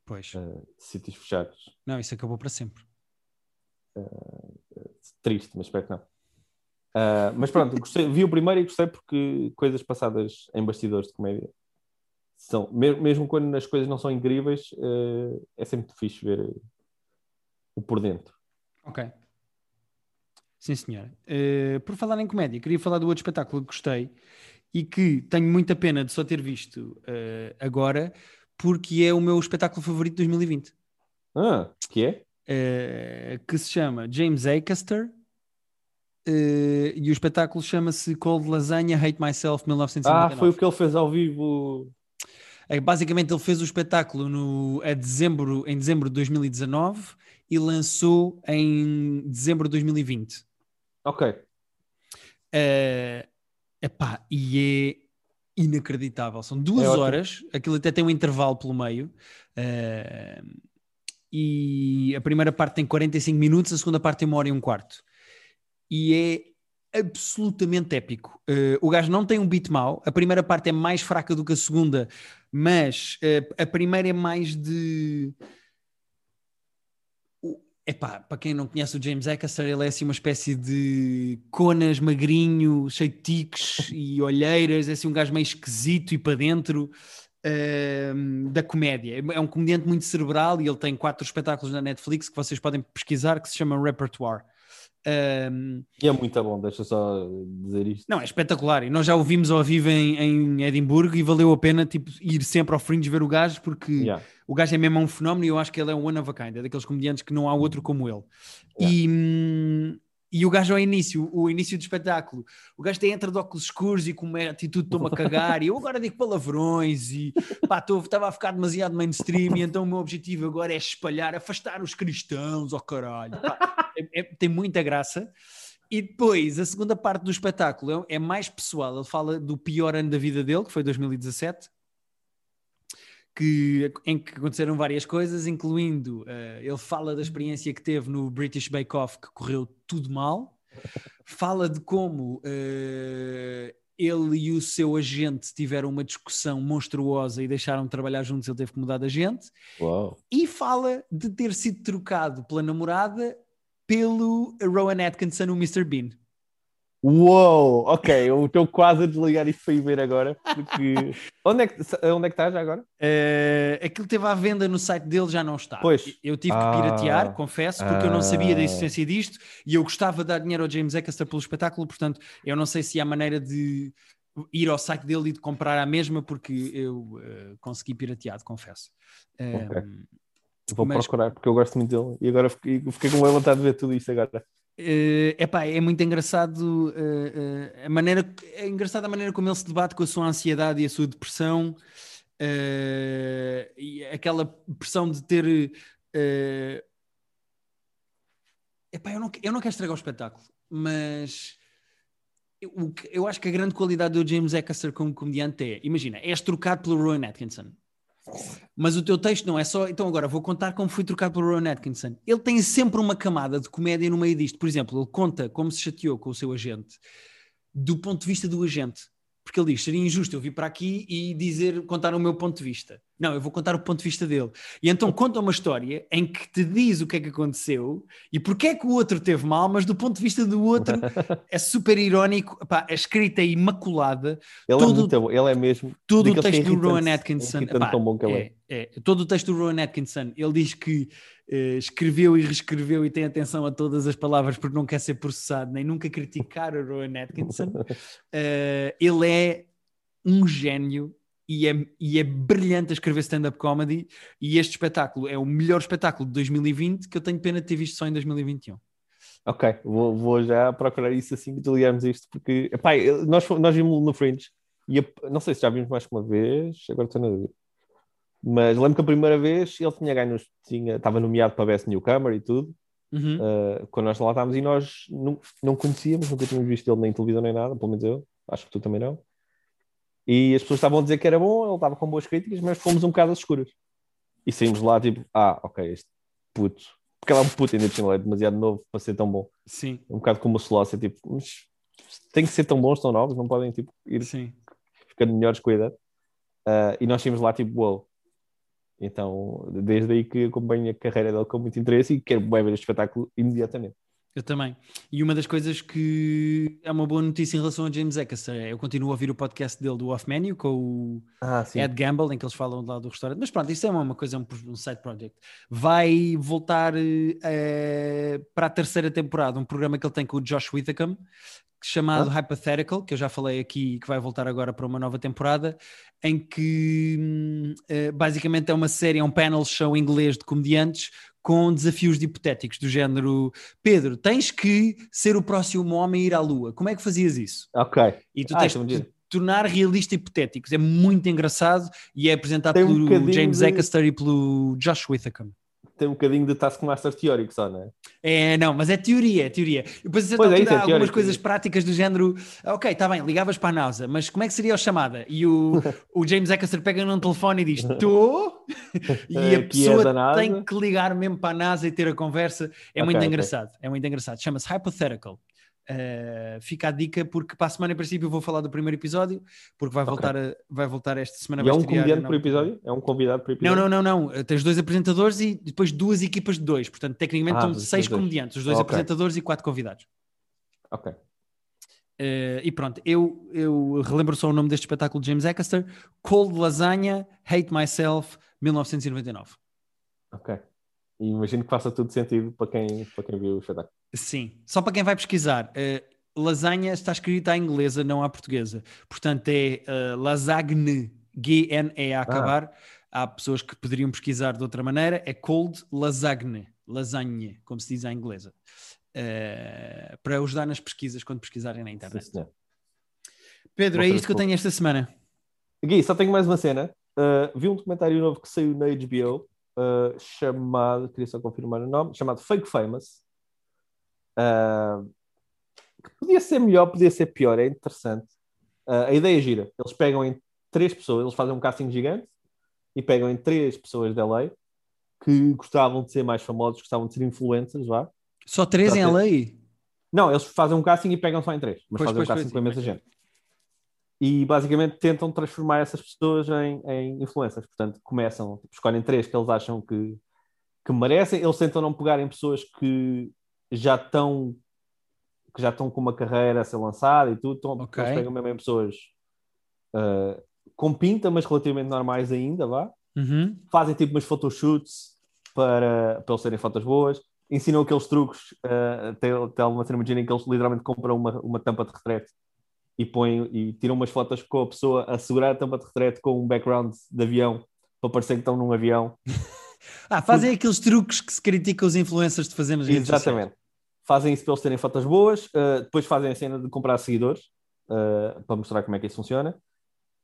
Pois. Eh, sítios fechados. Não, isso acabou para sempre. Triste, mas espero que não. Ah, mas pronto, gostei, vi o primeiro e gostei porque coisas passadas em bastidores de comédia são, me- mesmo quando as coisas não são incríveis, eh, é sempre fixe ver o por dentro. Ok. Sim, senhora. Eh, por falar em comédia, queria falar do outro espetáculo que gostei e que tenho muita pena de só ter visto agora, porque é o meu espetáculo favorito de 2020, Ah, que é? Eh, que se chama James Acaster. eh, e o espetáculo chama-se Cold Lasagna Hate Myself Ah, 1999. foi o que ele fez ao vivo. É, basicamente, ele fez o espetáculo no, a dezembro, em dezembro de 2019 e lançou em dezembro de 2020. Ok. Uh, epá, e é inacreditável. São duas É ótimo. horas, aquilo até tem um intervalo pelo meio. uh, e a primeira parte tem 45 minutos, a segunda parte tem uma hora e um quarto. E é absolutamente épico. Uh, o gajo não tem um beat mau, a primeira parte é mais fraca do que a segunda, mas uh, a primeira é mais de. Epá, para quem não conhece o James Acaster, ele é assim uma espécie de conas magrinho, cheio de tiques e olheiras, é assim um gajo meio esquisito e para dentro ehm, da comédia. É um comediante muito cerebral e ele tem quatro espetáculos na Netflix que vocês podem pesquisar que se chama Repertoire. Ehm, E é muito bom, deixa só dizer isto. não, é espetacular. E nós já o vimos ao vivo em, em Edimburgo e valeu a pena tipo, ir sempre ao Fringe ver o gajo, porque Yeah. o gajo é mesmo um fenómeno e eu acho que ele é um one of a kind, é daqueles comediantes que não há outro como ele. Yeah. E, hum, e o gajo ao início, o início do espetáculo, o gajo tem entra de óculos escuros e com uma atitude toma a cagar, e eu agora digo palavrões e pá, estava a ficar demasiado mainstream, e então o meu objetivo agora é espalhar, afastar os cristãos, ó caralho. Pá, é- é- tem muita graça. E depois, a segunda parte do espetáculo é, é mais pessoal. Ele fala do pior ano da vida dele, que foi 2017, que, em que aconteceram várias coisas, incluindo eh, ele fala da experiência que teve no British Bake Off, que correu tudo mal. Fala de como eh, ele e o seu agente tiveram uma discussão monstruosa e deixaram de trabalhar juntos. Ele teve que mudar de agente Uau. e fala de ter sido trocado pela namorada pelo Rowan Atkinson, o Mr. Bean. Uou, ok, eu estou quase a desligar para ir ver agora. Porque... onde, é que, onde é que estás agora? Eh, aquilo teve à venda no site dele, já não está. Pois. Eu tive Ah. que piratear, confesso, porque eu não sabia da Ah. existência disto e eu gostava de dar dinheiro ao James Acaster pelo espetáculo, portanto, eu não sei se há maneira de ir ao site dele e de comprar a mesma, porque eu eh, consegui pirateado, confesso. Ok. Vou Mas- procurar porque eu gosto muito dele e agora fiquei, fiquei com boa vontade de ver tudo isto agora. Eh, epá, é muito engraçado eh, eh, a maneira é engraçada a maneira como ele se debate com a sua ansiedade e a sua depressão eh, e aquela pressão de ter eh, epá, eu, não, eu não quero estragar o espetáculo mas eu, eu acho que a grande qualidade do James Acaster como comediante é, imagina, és trocado pelo Rowan Atkinson mas o teu texto não é só. Então, agora vou contar como fui trocado pelo Rowan Atkinson. Ele tem sempre uma camada de comédia no meio disto. Por exemplo, ele conta como se chateou com o seu agente do ponto de vista do agente. Porque ele diz: seria injusto eu vir para aqui e dizer, contar o meu ponto de vista. Não, eu vou contar o ponto de vista dele. E então conta uma história em que te diz o que é que aconteceu e porque é que o outro teve mal, mas do ponto de vista do outro é super irónico. Pá, a escrita é imaculada. Ele Todo- é muito bom, ele é mesmo. Todo o texto do Rowan Atkinson, epá, tão bom que ele é. é, é. todo o texto do Rowan Atkinson, ele diz que escreveu e reescreveu e tem atenção a todas as palavras porque não quer ser processado nem nunca criticar o Rowan Atkinson. Eh, ele é um gênio e é, e é brilhante a escrever stand-up comedy e este espetáculo é o melhor espetáculo de 2020 que eu tenho pena de ter visto só em 2021. Ok, vou, vou já procurar isso assim que desligarmos isto, porque epá, nós, nós vimos no Fringe e eu- não sei se já vimos mais que uma vez, agora estou na dúvida. Mas lembro que a primeira vez ele tinha ganho, tinha, estava nomeado para Best Newcomer e tudo, Uhum. uh, quando nós lá estávamos e nós não, não conhecíamos, nunca tínhamos visto ele nem em televisão nem nada, pelo menos eu, acho que tu também não. E as pessoas estavam a dizer que era bom, ele estava com boas críticas, mas fomos um bocado às escuras. E saímos lá tipo, ah, ok, este puto. Porque ele é um puto ainda por cima, é demasiado novo para ser tão bom. Sim, Um bocado como o Slosser, tipo, mas tem que ser tão bons, tão novos, não podem tipo, ir sim. ficando melhores com a idade. Ah, e nós saímos lá tipo, wow. Então, desde aí que acompanho a carreira dele com muito interesse e quero ver este espetáculo imediatamente. Eu também. E uma das coisas que é uma boa notícia em relação a James Acaster é eu continuo a ouvir o podcast dele do Off Menu com o Ah. Ed Gamble, em que eles falam lá do restaurante. Mas pronto, isso é uma, coisa, um, um side project. Vai voltar eh, para a terceira temporada, um programa que ele tem com o Josh Withacom, chamado Hypothetical, que eu já falei aqui, que vai voltar agora para uma nova temporada, em que hum, eh, basicamente é uma série, é um panel show inglês de comediantes com desafios de hipotéticos do género Pedro, tens que ser o próximo homem a ir à Lua. Como é que fazias isso? Ok. E tu Ah, tens, é giro. tornar realista hipotéticos. É muito engraçado e é apresentado Tem um pelo bocadinho James de- Acaster e pelo Josh Whittaker. Tem um bocadinho de Taskmaster teórico só, não é? É, não, mas é teoria, é teoria. Depois, a certa Pois é, isso é há algumas teórico, coisas é. práticas do género, "Ah, ok, está bem, ligavas para a NASA, mas como é que seria a chamada? E o, o James Acaster pega num telefone e diz, estou, e a Aqui é pessoa NASA. tem que ligar mesmo para a NASA e ter a conversa. É Ok, muito ok. engraçado, é muito engraçado. Chama-se Hypothetical. Uh, fica a dica porque para a semana, em princípio, eu vou falar do primeiro episódio, porque vai, Ok. voltar, a- vai voltar esta semana. E é um comediante não- por episódio? É um convidado por não, episódio? não, não, não. Tens dois apresentadores e depois duas equipas de dois. Portanto, tecnicamente Ah, são dois seis apresentadores. comediantes, os dois Ok. apresentadores e quatro convidados. Ok. Eh, e pronto, eu, eu relembro só o nome deste espetáculo de James Acaster: Cold Lasagna, Hate Myself, 1999. Ok. E imagino que faça tudo sentido para quem, para quem viu o espetáculo. Sim, só para quem vai pesquisar. eh, lasanha está escrita à inglesa, não à portuguesa. Portanto, é eh, lasagne, G-N-E a acabar. Há pessoas que poderiam pesquisar de outra maneira. É cold lasagne, lasagne, como se diz à inglesa. Eh, para ajudar nas pesquisas quando pesquisarem na Sim, internet. senhor. Pedro, é isto que eu tenho esta semana. Gui, só tenho mais uma cena. Uh, vi um documentário novo que saiu na HBO uh, chamado, queria só confirmar o nome, chamado Fake Famous. Uh, que podia ser melhor, podia ser pior, é interessante. Uh, a ideia é gira. Eles pegam em três pessoas, eles fazem um casting gigante e pegam em três pessoas da LA que gostavam de ser mais famosos, gostavam de ser influencers, vá. Só três em LA? Não, eles fazem um casting e pegam só em três, mas Pois, fazem pois, um casting pois, com imensa pois. gente. E basicamente tentam transformar essas pessoas em, em influencers. Portanto, começam, escolhem três que eles acham que, que merecem. Eles tentam não pegar em pessoas que já estão que já estão com uma carreira a ser lançada e tudo. Então, Ok. Eles pegam mesmo em pessoas ah, com pinta, mas relativamente normais ainda, vá Uhum. fazem tipo umas photoshoots para, para eles serem fotos boas, ensinam aqueles truques. Uh, tem, tem uma imaginem que eles literalmente compram uma, uma tampa de retrete e põem e tiram umas fotos com a pessoa a segurar a tampa de retrete com um background de avião para parecer que estão num avião. Ah, fazem aqueles truques que se critica os influencers de fazer nas redes sociais. Exatamente. Fazem isso para eles terem fotos boas, uh, depois fazem a cena de comprar seguidores uh, para mostrar como é que isso funciona.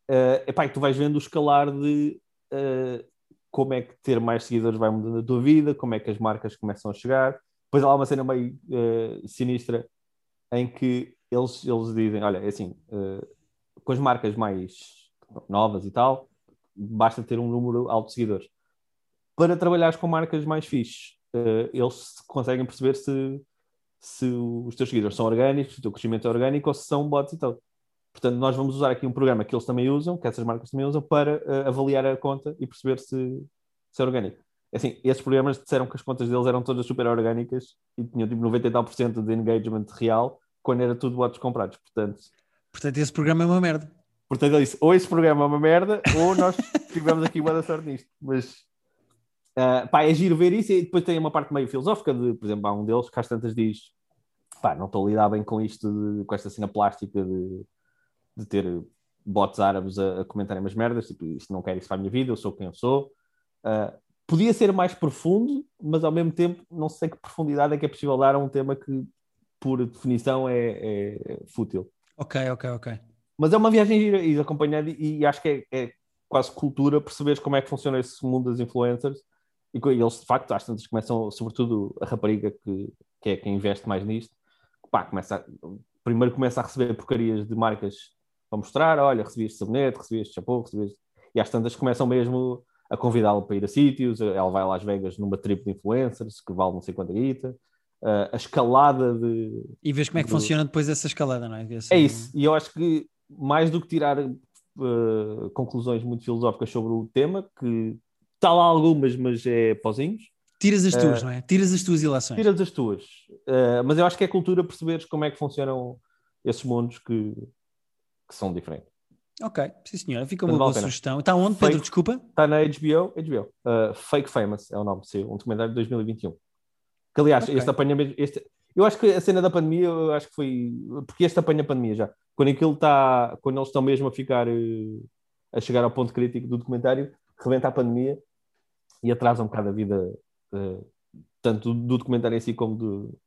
Uh, epá, e tu vais vendo o escalar de uh, como é que ter mais seguidores vai mudando a tua vida, como é que as marcas começam a chegar. Depois há uma cena meio sinistra em que eles, eles dizem: olha, é assim, com as marcas mais novas e tal, basta ter um número alto de seguidores. Para trabalhares com marcas mais fixes, uh, eles conseguem perceber se, se os teus seguidores são orgânicos, se o teu crescimento é orgânico ou se são bots e tal. Portanto, nós vamos usar aqui um programa que eles também usam, que essas marcas também usam, para uh, avaliar a conta e perceber se, se é orgânico. Assim, esses programas disseram que as contas deles eram todas super orgânicas e tinham tipo 90 e tal por cento de engagement real, quando era tudo bots comprados. Portanto, Portanto, esse programa é uma merda. portanto ele disse, ou esse programa é uma merda, ou nós tivemos aqui boa sorte nisto. Mas, uh, pá, é giro ver isso e depois tem uma parte meio filosófica de, por exemplo, há um deles que às tantas diz, pá, não estou a lidar bem com isto, de, com esta cena plástica de de ter bots árabes a, a comentarem umas merdas, tipo, isto não quer isso para a minha vida, eu sou quem eu sou. Uh, podia ser mais profundo, mas ao mesmo tempo não sei que profundidade é que é possível dar a um tema que, por definição, é, é fútil. Ok, ok, ok. Mas é uma viagem gira e acompanhada, e, e acho que é, é, quase cultura perceberes como é que funciona esse mundo das influencers. E, eles, de facto, às tantas começam, sobretudo a rapariga, que, que é quem investe mais nisto, pá, começa a, primeiro começa a receber porcarias de marcas para mostrar, olha, recebi este sabonete, recebi este shampoo, recebi este... E às tantas começam mesmo a convidá-lo para ir a sítios, ela vai a Las Vegas numa trip de influencers, que vale não sei quanta guita, uh, a escalada de... E vês como é que funciona depois essa escalada, não é? É isso, e eu acho que mais do que tirar uh, conclusões muito filosóficas sobre o tema, que está lá algumas, mas é pozinhos. Tiras as tuas, uh, não é? Tiras as tuas ilações. Tiras as tuas. Uh, mas eu acho que é cultura perceberes como é que funcionam esses mundos que, que são diferentes. Ok, sim senhora, fica uma boa sugestão. Está onde, Pedro? Fake, Desculpa? Está na HBO, HBO. Uh, Fake Famous é o nome, sim, um documentário de 2021. Que aliás, okay. este apanha mesmo. Este, eu acho que a cena da pandemia, eu acho que foi. Porque este apanha a pandemia já. Quando aquilo está. Quando eles estão mesmo a ficar. Uh, a chegar ao ponto crítico do documentário, rebenta a pandemia e atrasa um bocado a vida. Uh, tanto do, do documentário em si como do,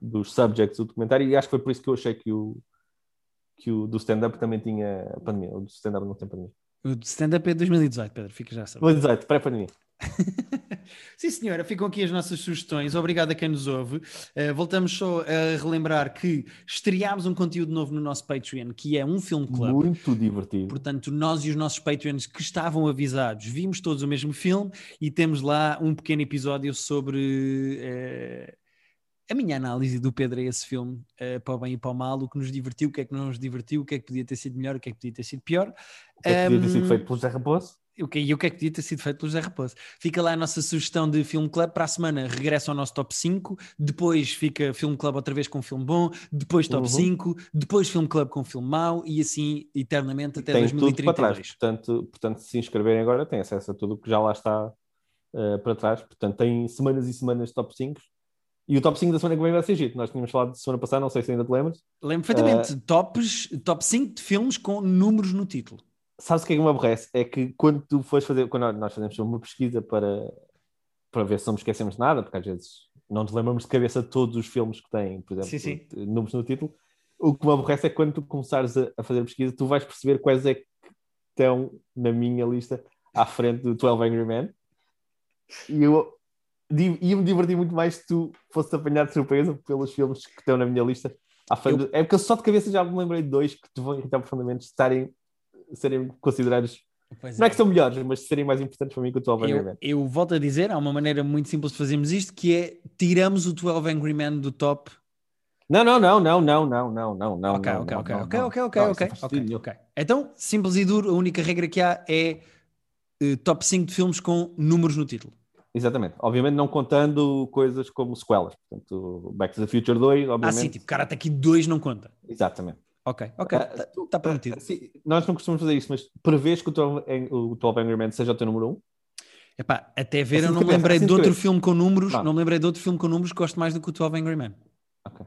dos subjects do documentário. E acho que foi por isso que eu achei que o que o do stand-up também tinha pandemia. O do stand-up não tem pandemia. O stand-up é 2018, Pedro, fica já a saber. 2018, pré-pandemia. Sim, senhora, ficam aqui as nossas sugestões. Obrigado a quem nos ouve. Uh, voltamos só a relembrar que estreámos um conteúdo novo no nosso Patreon, que é um filme club. Muito divertido. Portanto, nós e os nossos Patreons que estavam avisados, vimos todos o mesmo filme e temos lá um pequeno episódio sobre. Uh, a minha análise do Pedro a esse filme, uh, para o bem e para o mal, o que nos divertiu, o que é que não nos divertiu, o que é que podia ter sido melhor, o que é que podia ter sido pior. O que é que podia ter sido feito pelo José Raposo? O que, e o que é que podia ter sido feito pelo José Raposo. Fica lá a nossa sugestão de Filme Club. Para a semana regressa ao nosso top 5, depois fica Filme Club outra vez com um filme bom, depois top uhum. 5, depois Filme Club com um filme mau e assim eternamente até tem 2032. Tudo para trás. Portanto, portanto, se inscreverem agora, têm acesso a tudo o que já lá está uh, para trás. Portanto, tem semanas e semanas de top 5. E o top 5 da semana que vem vai ser giro. Nós tínhamos falado de semana passada, não sei se ainda te lembras. Lembro perfeitamente. Uh, Tops, top 5 de filmes com números no título sabes o que é que me aborrece? É que quando tu fores fazer, quando nós fazemos uma pesquisa para, para ver se não nos esquecemos de nada, porque às vezes não nos lembramos de cabeça de todos os filmes que têm, por exemplo, sim, sim. números no título. O que me aborrece é que quando tu começares a, a, fazer a pesquisa, tu vais perceber quais é que estão na minha lista à frente do 12 Angry Men. E eu ia-me divertir muito mais se tu fosses apanhar de surpresa pelos filmes que estão na minha lista. À frente eu... É porque só de cabeça já me lembrei de dois que te vão irritar profundamente estarem serem considerados não é. é que são melhores, mas serem mais importantes para mim que o 12 Angry Men. Eu volto a dizer, há uma maneira muito simples de fazermos isto, que é tiramos o 12 Angry Men do top. Não, não, não, não, não, não, não, não, não. Ok, ok, ok, ok, ok, ok, ok, ok. Então, simples e duro, a única regra que há é uh, top 5 de filmes com números no título. Exatamente. Obviamente não contando coisas como sequelas. Portanto, Back to the Future 2, obviamente. Ah, sim, tipo, Karate Kid 2 não conta. Exatamente. Ok, ok, está uh, tá prometido. Uh, sim, nós não costumamos fazer isso, mas prevês que o 12, o 12 Angry Men seja o teu número 1? Um? Epá, até ver, assim eu não me lembrei assim de outro filme com números, não. não me lembrei de outro filme com números que gosto mais do que o 12 Angry Men. Ok.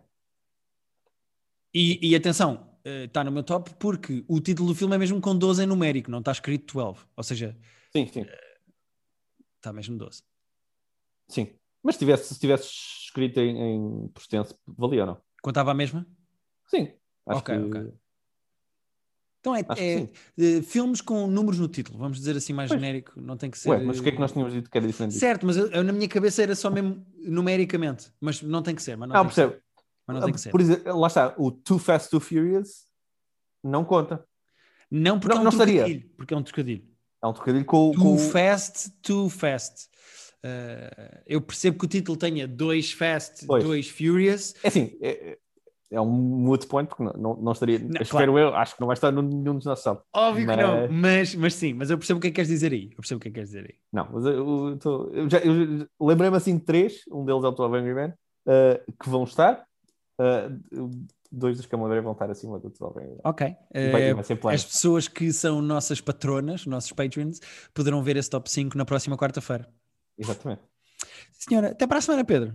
E, e atenção, está uh, no meu top porque o título do filme é mesmo com 12 em numérico, não está escrito 12. Ou seja, sim, sim. Está uh, mesmo 12. Sim, mas se tivesse, se tivesse escrito em, em valia ou não? Contava a mesma? Sim. Acho ok, que... ok. Então é, é uh, filmes com números no título, vamos dizer assim mais pois. genérico, não tem que ser. Ué, mas o que é que nós tínhamos dito que era diferente? Certo, mas eu, eu, na minha cabeça era só mesmo numericamente, mas não tem que ser. Mas não, não percebo. Mas não tem que ser. Por exemplo, lá está, o Too Fast, Too Furious não conta. Não, porque não, é um não trocadilho. Porque é um trocadilho. É um trocadilho com o. Too Fast, Too Fast. Uh, eu percebo que o título tenha dois Fast, pois. dois Furious. É assim, é, é um moot point, porque não, não, não estaria. Não, espero claro. eu, acho que não vai estar nenhum dos nossos saltos. Óbvio mas... que não, mas, mas sim, mas eu percebo o que é que queres dizer aí. Eu percebo o que é que queres dizer aí. Não, mas eu, eu, tô, eu já lembrei-me assim de três, um deles é o 12 Angry Man, uh, que vão estar. Uh, dois dos que eu me vão estar acima do 12 Angry Man. Ok. Vai, vai as pessoas que são nossas patronas, nossos patrons, poderão ver esse top 5 na próxima quarta-feira. Exatamente. Senhora, até para a semana, Pedro.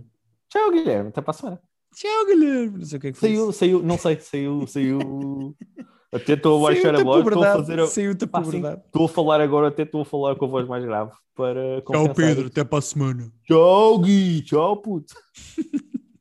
Tchau, Guilherme. Até para a semana. Tchau, Guilherme. Não sei o que é que foi. Saiu, saiu, não sei, saiu, saiu. Até estou a baixar a voz, estou a fazer. A... Saiu-te a Estou a falar agora, até estou a falar com a voz mais grave para. Tchau, Pedro, até para a semana. Tchau, Gui, tchau, puto.